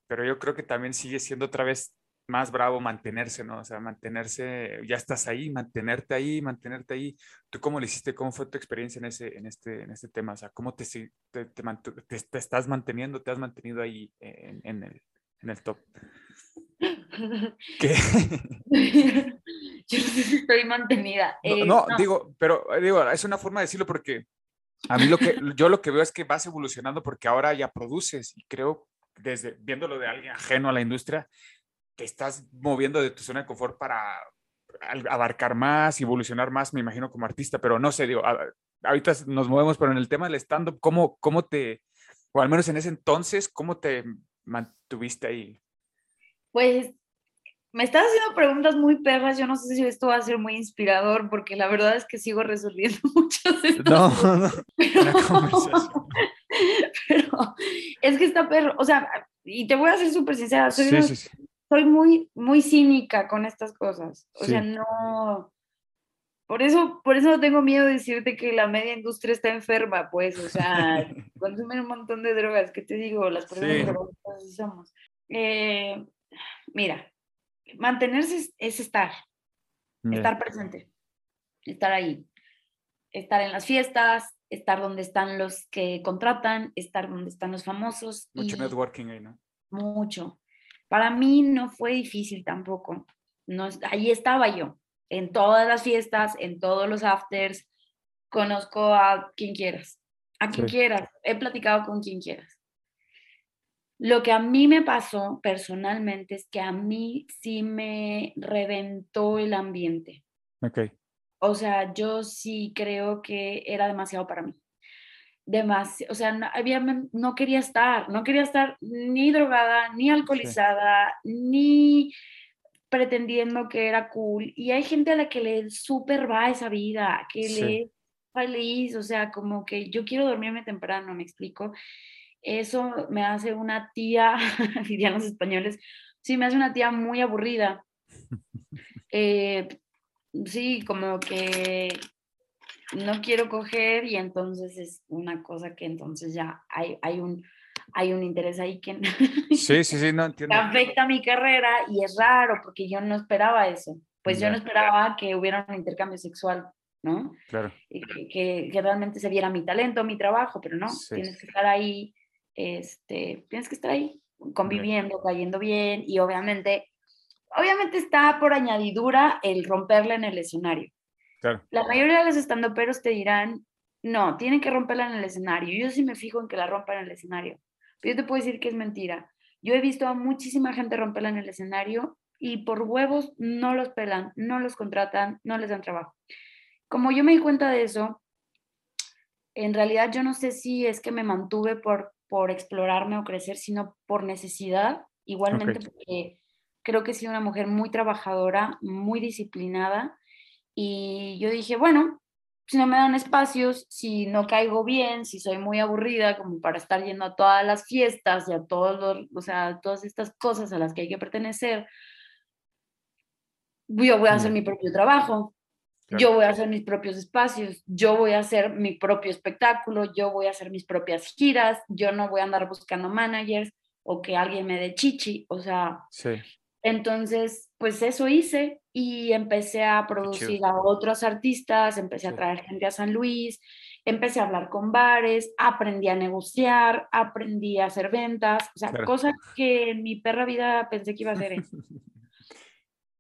pero yo creo que también sigue siendo otra vez más bravo mantenerse, ¿no? O sea, mantenerse, ya estás ahí, mantenerte ahí, mantenerte ahí. ¿Tú cómo lo hiciste? ¿Cómo fue tu experiencia en ese, en este, en este tema? O sea, ¿cómo te, te, te- te estás manteniendo, te has mantenido ahí en, en el, en el top? ¿Qué? Yo no sé si estoy mantenida. No, Eh, no, digo, pero eh, digo, es una forma de decirlo porque a mí lo que yo lo que veo es que vas evolucionando porque ahora ya produces y creo desde viéndolo de alguien ajeno a la industria te estás moviendo de tu zona de confort para abarcar más, evolucionar más, me imagino como artista, pero no sé, digo, ahorita nos movemos, pero en el tema del stand up, ¿cómo cómo te o al menos en ese entonces cómo te mantuviste ahí? Pues me estás haciendo preguntas muy perras. Yo no sé si esto va a ser muy inspirador, porque la verdad es que sigo resolviendo muchos de estos. No, no. Pero, pero es que está perro. O sea, y te voy a ser súper sincera. Soy, Sí, una- sí, sí. soy muy, muy cínica con estas cosas. O sea, no. Por eso, por eso no tengo miedo de decirte que la media industria está enferma, pues, o sea, consumen un montón de drogas, ¿qué te digo? Las personas así somos. Eh, mira, mantenerse es, es estar, estar presente, estar ahí, estar en las fiestas, estar donde están los que contratan, estar donde están los famosos. Mucho y- networking ahí, ¿no? mucho. Para mí no fue difícil tampoco. No, ahí estaba yo, en todas las fiestas, en todos los afters. Conozco a quien quieras, a quien Sí. quieras. He platicado con quien quieras. Lo que a mí me pasó personalmente es que a mí sí me reventó el ambiente. Ok. O sea, yo sí creo que era demasiado para mí. Demasiado, o sea, no, había, no quería estar, no quería estar ni drogada, ni alcoholizada, ni pretendiendo que era cool. Y hay gente a la que le súper va esa vida, que Sí. le es feliz, o sea, como que yo quiero dormirme temprano, me explico. Eso me hace una tía, dirían los españoles, sí, me hace una tía muy aburrida. Eh, sí, como que no quiero coger y entonces es una cosa que entonces ya hay, hay, un, hay un interés ahí que, Sí, sí, sí, no que entiendo. afecta mi carrera y es raro porque yo no esperaba eso. Pues yo no esperaba que hubiera un intercambio sexual, ¿no? Claro. que, que- que realmente se viera mi talento, mi trabajo, pero no, Sí. tienes que estar ahí, este, tienes que estar ahí conviviendo, cayendo bien y obviamente, obviamente está por añadidura el romperla en el escenario. Claro. La mayoría de los estandoperos te dirán, no, tienen que romperla en el escenario. Yo sí me fijo en que la rompan en el escenario, pero yo te puedo decir que es mentira. Yo he visto a muchísima gente romperla en el escenario y por huevos no los pelan, no los contratan, no les dan trabajo. Como yo me di cuenta de eso, en realidad yo no sé si es que me mantuve por, por explorarme o crecer, sino por necesidad, igualmente porque creo que he sido una mujer muy trabajadora, muy disciplinada, y yo dije, bueno, si no me dan espacios, si no caigo bien, si soy muy aburrida como para estar yendo a todas las fiestas y a todos los, o sea, todas estas cosas a las que hay que pertenecer, yo voy a hacer mi propio trabajo, Claro. yo voy a hacer mis propios espacios, yo voy a hacer mi propio espectáculo, yo voy a hacer mis propias giras, yo no voy a andar buscando managers o que alguien me dé chichi, o sea, Sí. entonces, pues eso hice y empecé a producir a otros artistas, empecé Sí. a traer gente a San Luis, empecé a hablar con bares, aprendí a negociar, aprendí a hacer ventas, o sea, Claro. cosas que en mi perra vida pensé que iba a hacer.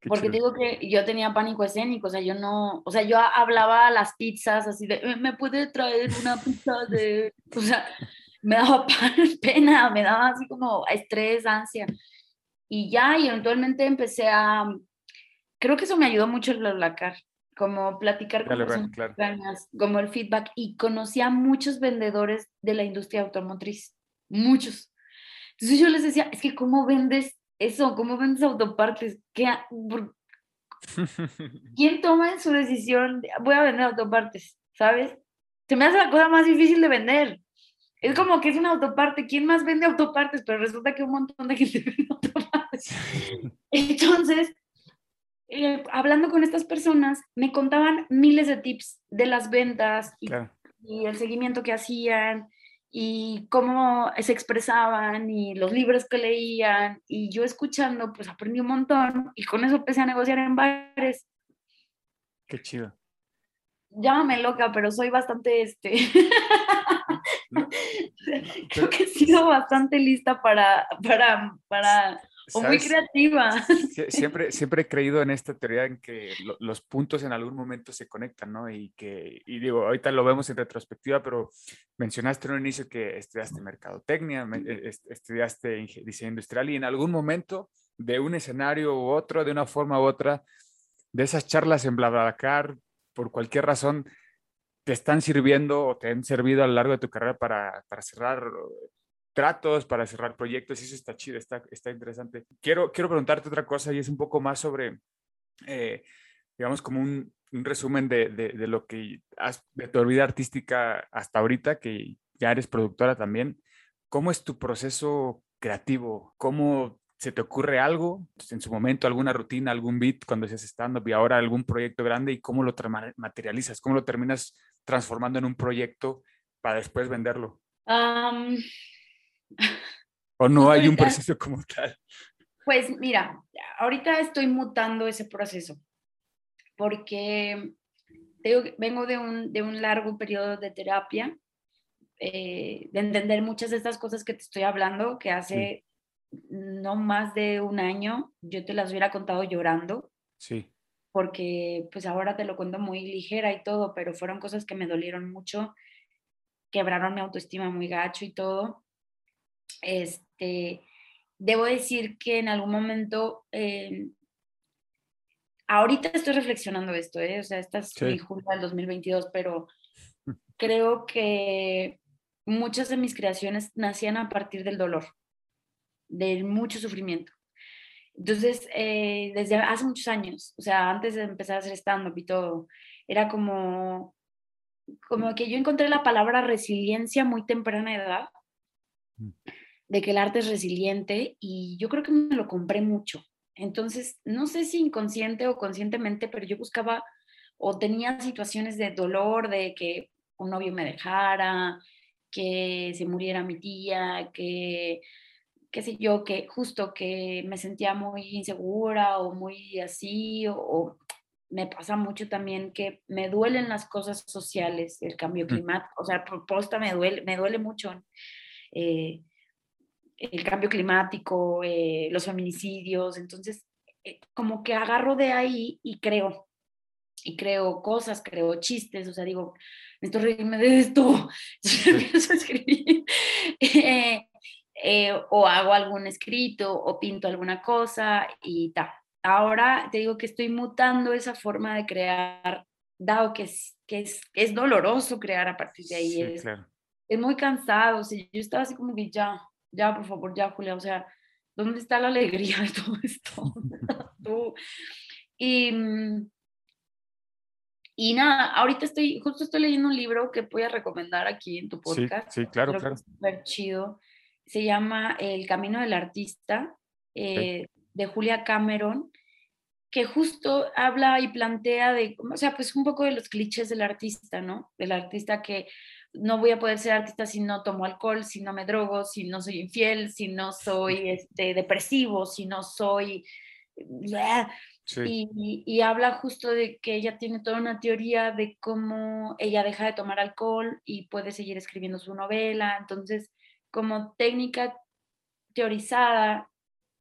Qué Porque digo que yo tenía pánico escénico, o sea, yo no, o sea, yo hablaba a las pizzas así de, "Eh, ¿me puede traer una pizza de, o sea, me daba pena, me daba así como estrés, ansia. Y ya, y eventualmente empecé a, creo que eso me ayudó mucho el BlaBlaCar, como platicar con personas claro. como el feedback, y conocí a muchos vendedores de la industria automotriz, muchos. Entonces yo les decía, es que ¿cómo vendes eso? ¿Cómo vendes autopartes? ¿Qué por- ¿Quién toma en su decisión? de, Voy a vender autopartes, ¿sabes? Se me hace la cosa más difícil de vender. Es como que es una autoparte. ¿Quién más vende autopartes? Pero resulta que un montón de gente vende autopartes. Entonces, eh, hablando con estas personas, me contaban miles de tips de las ventas y Claro. y el seguimiento que hacían y cómo se expresaban y los libros que leían y yo escuchando pues aprendí un montón y con eso empecé a negociar en bares. Qué chido. Llámame loca, pero soy bastante este creo que he sido bastante lista para para para o muy creativa. Sie- Siempre, siempre he creído en esta teoría en que lo- los puntos en algún momento se conectan, ¿no? Y que, y digo, ahorita lo vemos en retrospectiva, pero mencionaste en un inicio que estudiaste mercadotecnia, me- est- estudiaste diseño industrial y en algún momento de un escenario u otro, de una forma u otra, de esas charlas en BlaBlaCar, por cualquier razón, te están sirviendo o te han servido a lo largo de tu carrera para, para cerrar tratos, para cerrar proyectos, y eso está chido, está, está interesante. Quiero, quiero preguntarte otra cosa y es un poco más sobre, eh, digamos, como un, un resumen de, de, de, lo que has, de tu vida artística hasta ahorita, que ya eres productora también. ¿Cómo es tu proceso creativo? ¿Cómo se te ocurre algo en su momento, alguna rutina, algún beat cuando estás stand-up y ahora algún proyecto grande y cómo lo materializas? ¿Cómo lo terminas transformando en un proyecto para después venderlo? Um... ¿O no hay un proceso como tal? Pues mira, ahorita estoy mutando ese proceso porque vengo de un, de un largo periodo de terapia, eh, de entender muchas de estas cosas que te estoy hablando, que hace no más de un año yo te las hubiera contado llorando. Sí. Porque pues ahora te lo cuento muy ligera y todo, pero fueron cosas que me dolieron mucho, quebraron mi autoestima muy gacho y todo. Este, debo decir que en algún momento eh, ahorita estoy reflexionando esto, ¿eh? o sea, esta es mi junta del 2022, pero creo que muchas de mis creaciones nacían a partir del dolor, del mucho sufrimiento. Entonces, eh, desde hace muchos años, o sea, antes de empezar a hacer stand-up y todo, era como, como que yo encontré la palabra resiliencia muy temprana edad, mm. De que el arte es resiliente y yo creo que me lo compré mucho. Entonces, no sé si inconsciente o conscientemente, pero yo buscaba o tenía situaciones de dolor, de que un novio me dejara, que se muriera mi tía, que qué sé yo, que justo que me sentía muy insegura o muy así, o, me pasa mucho también que me duelen las cosas sociales, el cambio mm. climático, o sea, propuesta me duele, me duele mucho. Eh, el cambio climático, eh, los feminicidios, entonces eh, como que agarro de ahí y creo, y creo cosas, creo chistes, o sea, digo, necesito reírme de esto, empiezo a escribir, o hago algún escrito, o pinto alguna cosa, y tal. Ahora te digo que estoy mutando esa forma de crear, dado que es, que es, es doloroso crear a partir de ahí. es, es muy cansado, o sea, yo estaba así como que ya, ya, por favor, ya, Julia, o sea, ¿dónde está la alegría de todo esto? Y, mm, y nada, ahorita estoy, justo estoy leyendo un libro que voy a recomendar aquí en tu podcast. Sí, claro, claro. Súper chido. Se llama El Camino del Artista, eh, de Julia Cameron, que justo habla y plantea de, o sea, pues un poco de los clichés del artista, ¿no? Del artista que no voy a poder ser artista si no tomo alcohol, si no me drogo, si no soy infiel, si no soy este, depresivo, si no soy... Y, y, habla justo de que ella tiene toda una teoría de cómo ella deja de tomar alcohol y puede seguir escribiendo su novela. Entonces, como técnica teorizada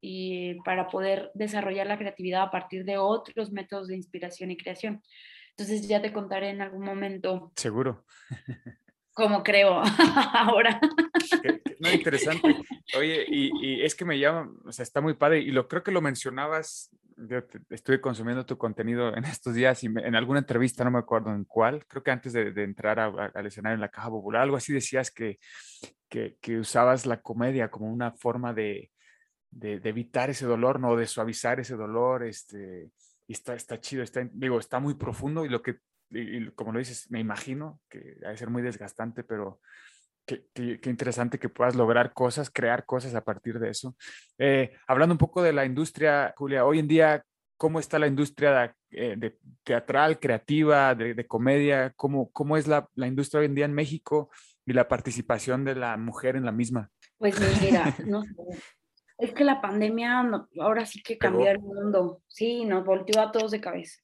y para poder desarrollar la creatividad a partir de otros métodos de inspiración y creación. Entonces ya te contaré en algún momento. Seguro. como creo ahora. No, interesante. Oye, y, es que me llama, o sea, está muy padre y lo creo que lo mencionabas, yo estuve consumiendo tu contenido en estos días y en alguna entrevista, no me acuerdo en cuál, creo que antes de, entrar al escenario en la caja popular, algo así decías que, que, que usabas la comedia como una forma de, de, de, evitar ese dolor, ¿no? De suavizar ese dolor, este, y está, está chido, está, digo, está muy profundo y lo que y, como lo dices, me imagino que debe ser muy desgastante, pero qué, qué, interesante que puedas lograr cosas, crear cosas a partir de eso. Eh, hablando un poco de la industria, Julia, hoy en día, ¿cómo está la industria de, eh, teatral, creativa, de, comedia? ¿Cómo, cómo es la, la, industria hoy en día en México y la participación de la mujer en la misma? Pues mira, no sé. Es que la pandemia ahora sí que cambió el mundo. Sí, nos volteó a todos de cabeza.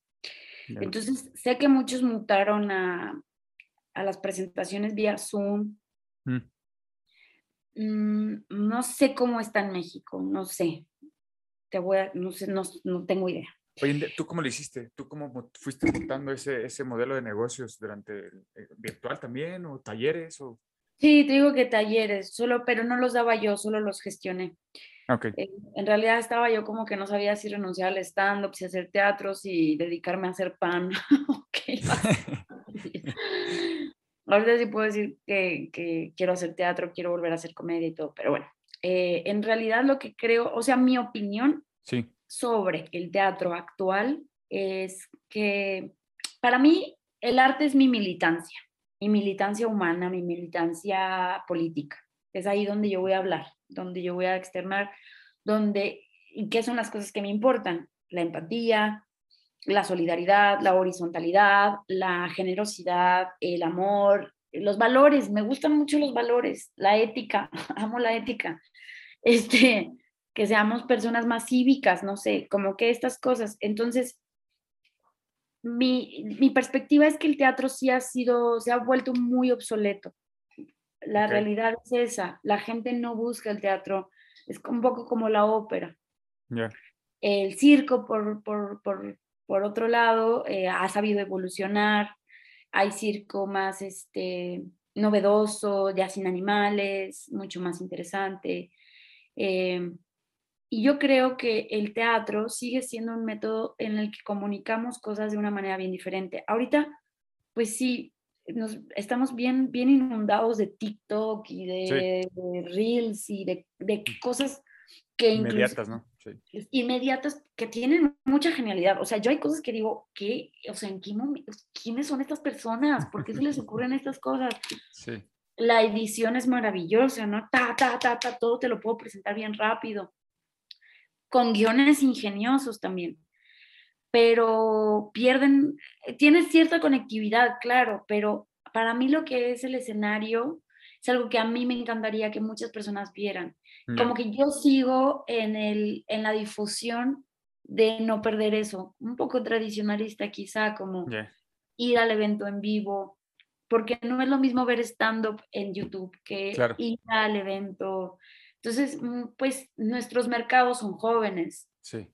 Entonces, sé que muchos mutaron a, las presentaciones vía Zoom. Mm. Mm, no sé cómo está en México, no sé. Te voy a, no sé, no, tengo idea. Oye, ¿tú cómo lo hiciste? ¿Tú cómo fuiste montando ese, ese modelo de negocios durante eh, virtual también o talleres? O... Sí, te digo que talleres, solo, pero no los daba yo, solo los gestioné. Eh, en realidad estaba yo como que no sabía si renunciar al stand-up, si hacer teatros y dedicarme a hacer pan. ahorita sí puedo decir que, que quiero hacer teatro, quiero volver a hacer comedia y todo, pero bueno, eh, en realidad lo que creo, o sea, mi opinión Sí, sobre el teatro actual es que para mí el arte es mi militancia, mi militancia humana, mi militancia política. Es ahí donde yo voy a hablar, donde yo voy a externar, donde, ¿y qué son las cosas que me importan? La empatía, la solidaridad, la horizontalidad, la generosidad, el amor, los valores. Me gustan mucho los valores, la ética, amo la ética. Este, que seamos personas más cívicas, no sé, como que estas cosas. Entonces, mi, mi perspectiva es que el teatro sí ha sido, se ha vuelto muy obsoleto. La realidad es esa, la gente no busca el teatro, es un poco como la ópera. ya. El circo, por, por, por, por otro lado, eh, ha sabido evolucionar, hay circo más este, novedoso, ya sin animales, mucho más interesante. Eh, y yo creo que el teatro sigue siendo un método en el que comunicamos cosas de una manera bien diferente. Ahorita, pues sí, nos, estamos bien, bien inundados de TikTok y de, de Reels y de, de cosas que Inmediatas, ¿no? Sí. inmediatas que tienen mucha genialidad. O sea, yo hay cosas que digo, ¿qué? O sea, ¿en qué momento? ¿Quiénes son estas personas? ¿Por qué se les ocurren estas cosas? Sí, La edición es maravillosa, ¿no? Ta, ta, ta, ta, todo te lo puedo presentar bien rápido. Con guiones ingeniosos también. Pero pierden, eh, tiene cierta conectividad, claro, pero para mí lo que es el escenario es algo que a mí me encantaría que muchas personas vieran. Como que yo sigo en, el, en la difusión de no perder eso, un poco tradicionalista quizá, como ir al evento en vivo, porque no es lo mismo ver stand-up en YouTube que Claro. ir al evento. Entonces, mm, pues nuestros mercados son jóvenes. Sí,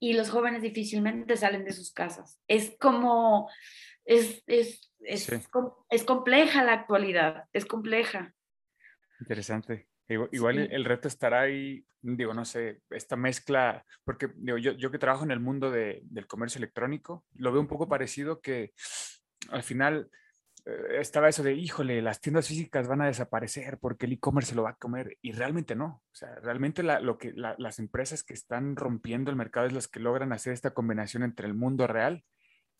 y los jóvenes difícilmente salen de sus casas. Es como, es, es, es, Sí. es compleja la actualidad, es compleja. interesante. Igual, el- Sí. el reto estará ahí, digo, no sé, esta mezcla, porque digo, yo, yo que trabajo en el mundo de- del comercio electrónico, lo veo un poco parecido que al final estaba eso de, híjole, las tiendas físicas van a desaparecer porque el e-commerce se lo va a comer y realmente no. O sea, realmente la- lo que, la- las empresas que están rompiendo el mercado es las que logran hacer esta combinación entre el mundo real,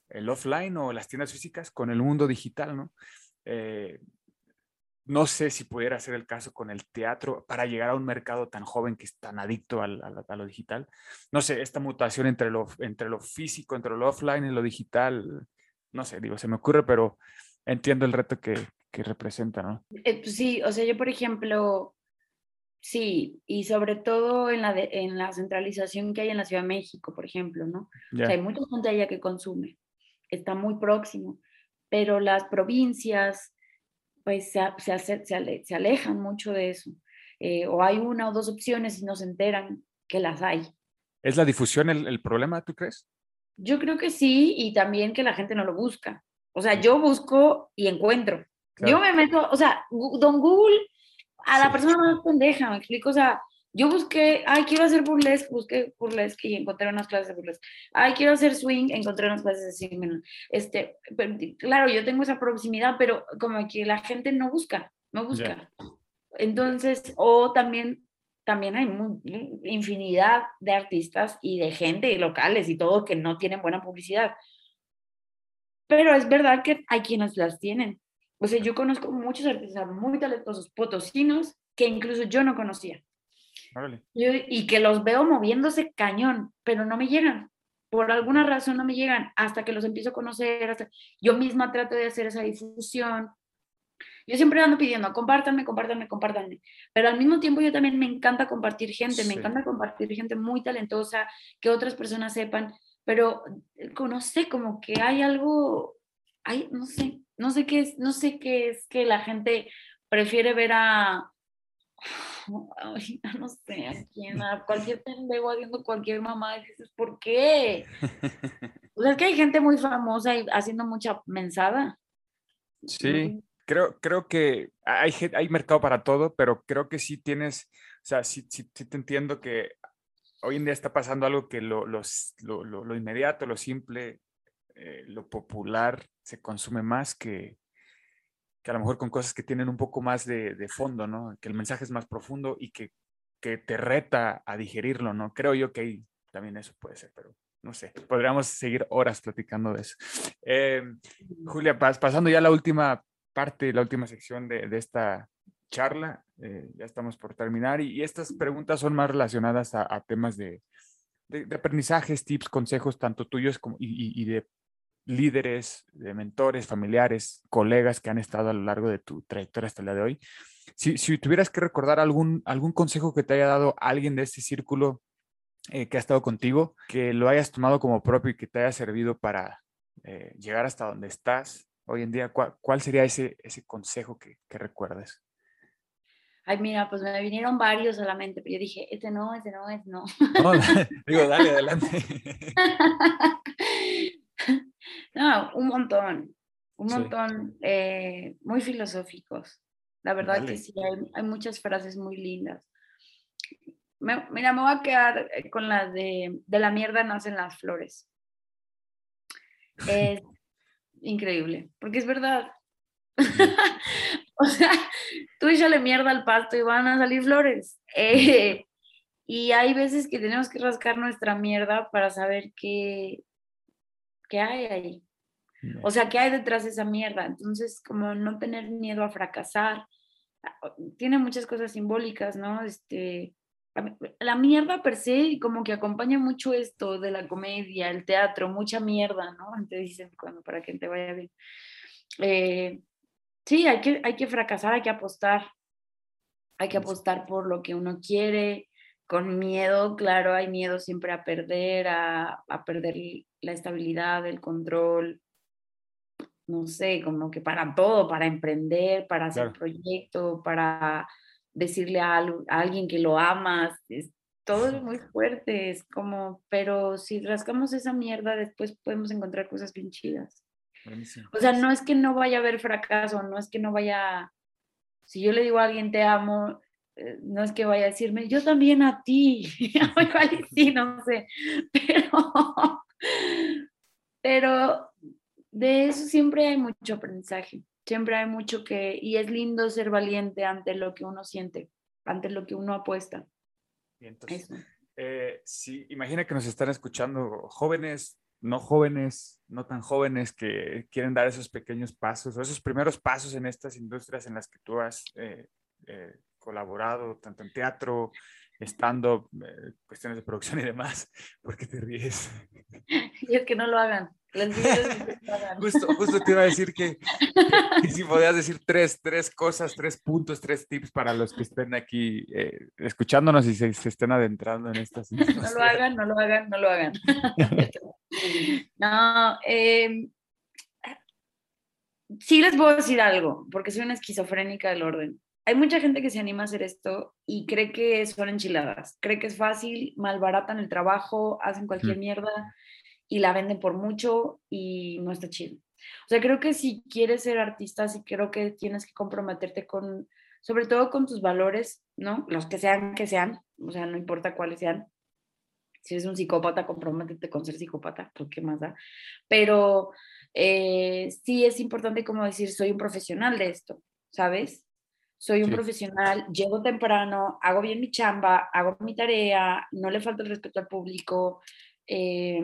el offline o las tiendas físicas con el mundo digital, ¿no? Eh, no sé si pudiera ser el caso con el teatro para llegar a un mercado tan joven que es tan adicto al- a, lo digital. No sé, esta mutación entre lo, entre lo físico, entre lo offline y lo digital, no sé, digo, se me ocurre, pero entiendo el reto que, que representa, ¿no? Eh, pues sí, o sea, yo por ejemplo, sí, y sobre todo en la, de- en la centralización que hay en la Ciudad de México, por ejemplo, ¿no? O sea, hay mucha gente allá que consume, está muy próximo, pero las provincias, pues se, se, ace- se ale- se alejan mucho de eso. Eh, o hay una o dos opciones y no se enteran que las hay. ¿Es la difusión el, el problema, tú crees? Yo creo que sí, y también que la gente no lo busca. O sea, yo busco y encuentro. Yo Claro. me meto, o sea, Don Google, a la Sí. persona más pendeja, me explico, o sea, yo busqué, ay, quiero hacer burlesque, busqué burlesque y encontré unas clases de burlesque. Ay, quiero hacer swing, encontré unas clases de swing. Este, pero, claro, yo tengo esa proximidad, pero como que la gente no busca, no busca. Entonces, o también, también hay infinidad de artistas y de gente locales y todo que no tienen buena publicidad. Pero es verdad que hay quienes las tienen. O sea, yo conozco muchos artistas muy talentosos potosinos que incluso yo no conocía. Yo- y que los veo moviéndose cañón, pero no me llegan. Por alguna razón no me llegan hasta que los empiezo a conocer. Hasta... Yo misma trato de hacer esa difusión. Yo siempre ando pidiendo, compártanme, compártanme, compártanme. Pero al mismo tiempo yo también me encanta compartir gente, me encanta compartir gente muy talentosa, que otras personas sepan. Pero eh, no sé, como que hay algo, hay, no sé, no sé qué es, no sé qué es que la gente prefiere ver a, ay, no sé, a quién, a cualquier pendejo haciendo cualquier mamá, y dices, ¿por qué? O sea, es que hay gente muy famosa y haciendo mucha mensada. Sí, creo, creo que hay, hay mercado para todo, pero creo que sí tienes, o sea, sí, sí, sí te entiendo que hoy en día está pasando algo que lo, lo, lo- lo inmediato, lo simple, eh, lo popular se consume más que, que a lo mejor con cosas que tienen un poco más de, de fondo, ¿no? Que el mensaje es más profundo y que, que te reta a digerirlo, ¿no? Creo yo que ahí también eso puede ser, pero no sé, podríamos seguir horas platicando de eso. Eh, Julia, pas- pasando ya a la última parte, la última sección de, de esta charla, eh, ya estamos por terminar y, y estas preguntas son más relacionadas a, a temas de, de- de aprendizajes, tips, consejos, tanto tuyos como y, y- de líderes, de mentores, familiares, colegas que han estado a lo largo de tu trayectoria hasta el día de hoy. Si, si tuvieras que recordar algún, algún consejo que te haya dado alguien de este círculo eh, que ha estado contigo, que lo hayas tomado como propio y que te haya servido para eh, llegar hasta donde estás hoy en día, ¿cuál, cuál sería ese, ese consejo que, que recuerdes? Ay, mira, pues me vinieron varios a la mente, pero yo dije, este no, este no, este no. No, digo, dale, adelante. No, un montón, un Sí. montón, eh, muy filosóficos. La verdad Vale. que sí, hay, hay muchas frases muy lindas. Me- mira, me voy a quedar eh, con la de, de la mierda nacen las flores. Es increíble, porque es verdad. o sea, tú échale mierda al pasto y van a salir flores. Eh, y hay veces que tenemos que rascar nuestra mierda para saber qué, qué hay ahí. O sea, ¿qué hay detrás de esa mierda? Entonces, como no tener miedo a fracasar, tiene muchas cosas simbólicas, ¿no? Este, la mierda per se como que acompaña mucho esto de la comedia, el teatro, mucha mierda, ¿no? Entonces dicen, cuando para que te vaya bien. Eh, sí, hay que, hay que fracasar, hay que apostar, hay que apostar por lo que uno quiere, con miedo, claro, hay miedo siempre a perder, a, a perder la estabilidad, el control, no sé, como que para todo, para emprender, para hacer Claro. proyecto, para decirle a, a alguien que lo amas, es- todo es muy fuerte, es como, pero si rascamos esa mierda, después podemos encontrar cosas bien chidas. Buenísimo. O sea, no es que no vaya a haber fracaso, no es que no vaya, si yo le digo a alguien te amo, eh, no es que vaya a decirme, yo también a ti, igual sí, no sé, pero, pero de eso siempre hay mucho aprendizaje, siempre hay mucho que, y es lindo ser valiente ante lo que uno siente, ante lo que uno apuesta. Entonces, eh, sí, imagina que nos están escuchando jóvenes, no jóvenes, no tan jóvenes que quieren dar esos pequeños pasos o esos primeros pasos en estas industrias en las que tú has eh, eh, colaborado, tanto en teatro, stand-up, eh, cuestiones de producción y demás. ¿Por qué te ríes? Y es que no lo hagan. Les digo que no lo hagan. Justo, justo te iba a decir que, que- si podías decir tres, tres cosas, tres puntos, tres tips para los que estén aquí eh, escuchándonos y se, se estén adentrando en estas No lo industrias. hagan, no lo hagan, no lo hagan. no, em, sí les puedo decir algo, porque soy una esquizofrénica del orden. Hay mucha gente que se anima a hacer esto y cree que son enchiladas, cree que es fácil, malbaratan el trabajo, hacen cualquier mierda y la venden por mucho y no está chido. O sea, creo que si quieres ser artista, sí creo que tienes que comprometerte con, sobre todo con tus valores, ¿no? Los que sean, que sean, o sea, no importa cuáles sean. Si eres un psicópata, comprométete con ser psicópata, pues qué más da. Pero eh, sí es importante como decir, soy un profesional de esto, ¿sabes? Soy un Sí. profesional, llego temprano, hago bien mi chamba, hago mi tarea, no le falta el respeto al público, eh,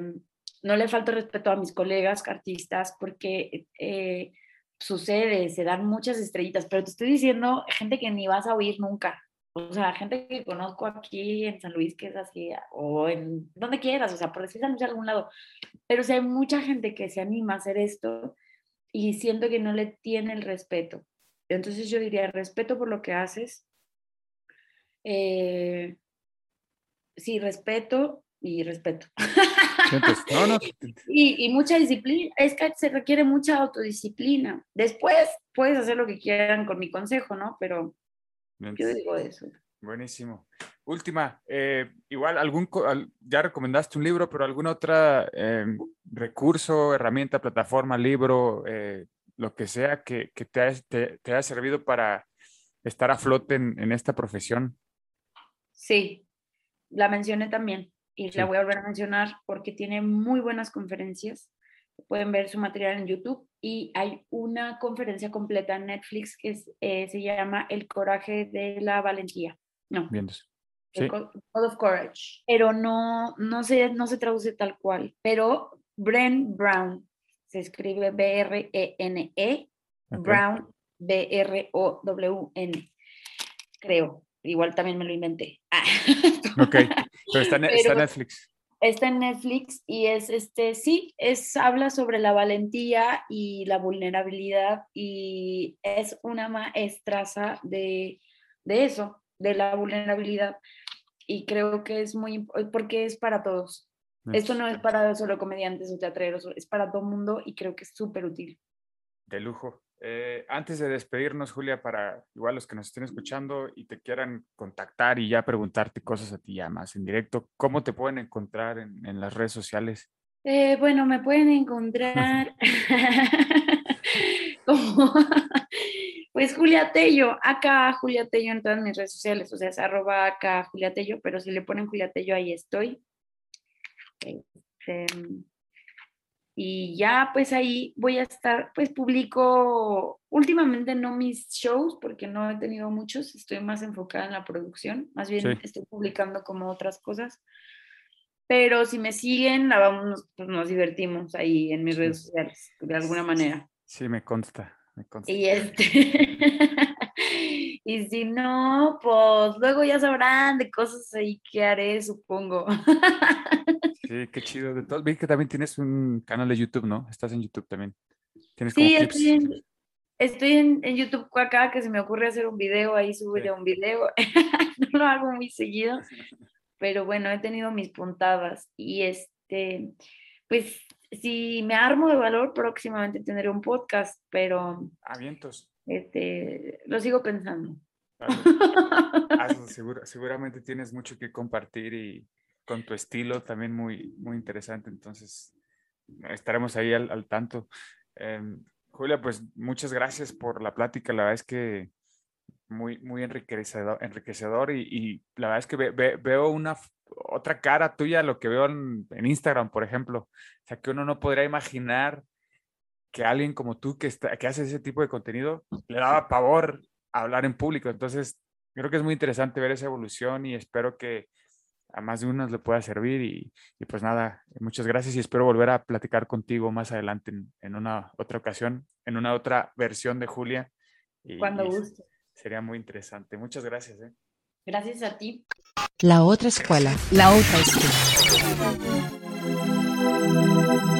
no le falta el respeto a mis colegas artistas, porque eh, sucede, se dan muchas estrellitas, pero te estoy diciendo gente que ni vas a oír nunca. O sea, gente que conozco aquí en San Luis, que es así, o en donde quieras, o sea, por decir San Luis de algún lado. Pero o sea, hay mucha gente que se anima a hacer esto y siento que no le tiene el respeto. Entonces yo diría, respeto por lo que haces. Eh, sí, respeto y respeto. Sientes, no, no, Y, y mucha disciplina, es que se requiere mucha autodisciplina. Después puedes hacer lo que quieran con mi consejo, ¿no? Pero yo digo eso. Buenísimo. Última, eh, igual algún, ya recomendaste un libro, pero algún otro recurso, herramienta, plataforma, libro, eh, lo que sea que, que te, haya- te, te haya servido para estar a flote en, en esta profesión. Sí, la mencioné tambií y Sí. la voy a volver a mencionar porque tiene muy buenas conferencias pueden ver su material en YouTube y hay una conferencia completa en Netflix que es, eh, se llama El coraje de la valentía. No, Bien. Sí. Code of Courage, pero no, no, se, no se traduce tal cual. Pero Bren Brown, se escribe B-R-E-N-E, Ok. Brown, B-R-O-W-N, creo. Igual también me lo inventé. Ah. Ok, pero está en, está Netflix. Está en Netflix y es este, sí, es, habla sobre la valentía y la vulnerabilidad y es una maestraza de, de eso, de la vulnerabilidad. Y creo que es muy, porque es para todos. Esto no es para solo comediantes o teatreros, es para todo mundo y creo que es súper útil. De lujo. Eh, antes de despedirnos, Julia, para igual los que nos estén escuchando y te quieran contactar y ya preguntarte cosas a ti ya más en directo, ¿cómo te pueden encontrar en, en las redes sociales? Eh, bueno, me pueden encontrar como, pues Julia Tello, acá Julia Tello en todas mis redes sociales, o sea, es arroba acá Julia Tello, pero si le ponen Julia Tello, ahí estoy. Este, y ya, pues ahí voy a estar, pues publico últimamente no mis shows, porque no he tenido muchos, estoy más enfocada en la producción, más bien Sí. estoy publicando como otras cosas. Pero si me siguen, la vamos, pues nos divertimos ahí en mis Sí. redes sociales, de alguna manera. Sí, me consta, me consta. Y este. y si no, pues luego ya sabrán de cosas ahí que haré, supongo. Sí, qué chido. De todo. Vi que también tienes un canal de YouTube, ¿no? Estás en YouTube también. Tienes como Sí, clips. estoy en, estoy en, en YouTube acá que se me ocurre hacer un video, ahí subiré un video. no lo hago muy seguido, pero bueno, he tenido mis puntadas y este, pues si me armo de valor, próximamente tendré un podcast, pero Ah, vientos. Este, lo sigo pensando. Seguro- seguramente tienes mucho que compartir y con tu estilo también muy, muy interesante. Entonces, estaremos ahí al, al tanto. Em, Julia, pues muchas gracias por la plática. La verdad es que muy, muy enriquecedor, enriquecedor y, y la verdad es que ve- ve- veo una otra cara tuya a lo que veo en, en Instagram, por ejemplo. O sea, que uno no podría imaginar que alguien como tú que, está, que hace ese tipo de contenido le daba pavor hablar en público. Entonces, creo que es muy interesante ver esa evolución y espero que a más de unos le pueda servir. Y, y pues nada, muchas gracias y espero volver a platicar contigo más adelante en, en una otra ocasión, en una otra versión de Julia. Y, Cuando guste. Sería muy interesante. Muchas gracias. ¿eh? Gracias a ti. La otra escuela. La otra escuela.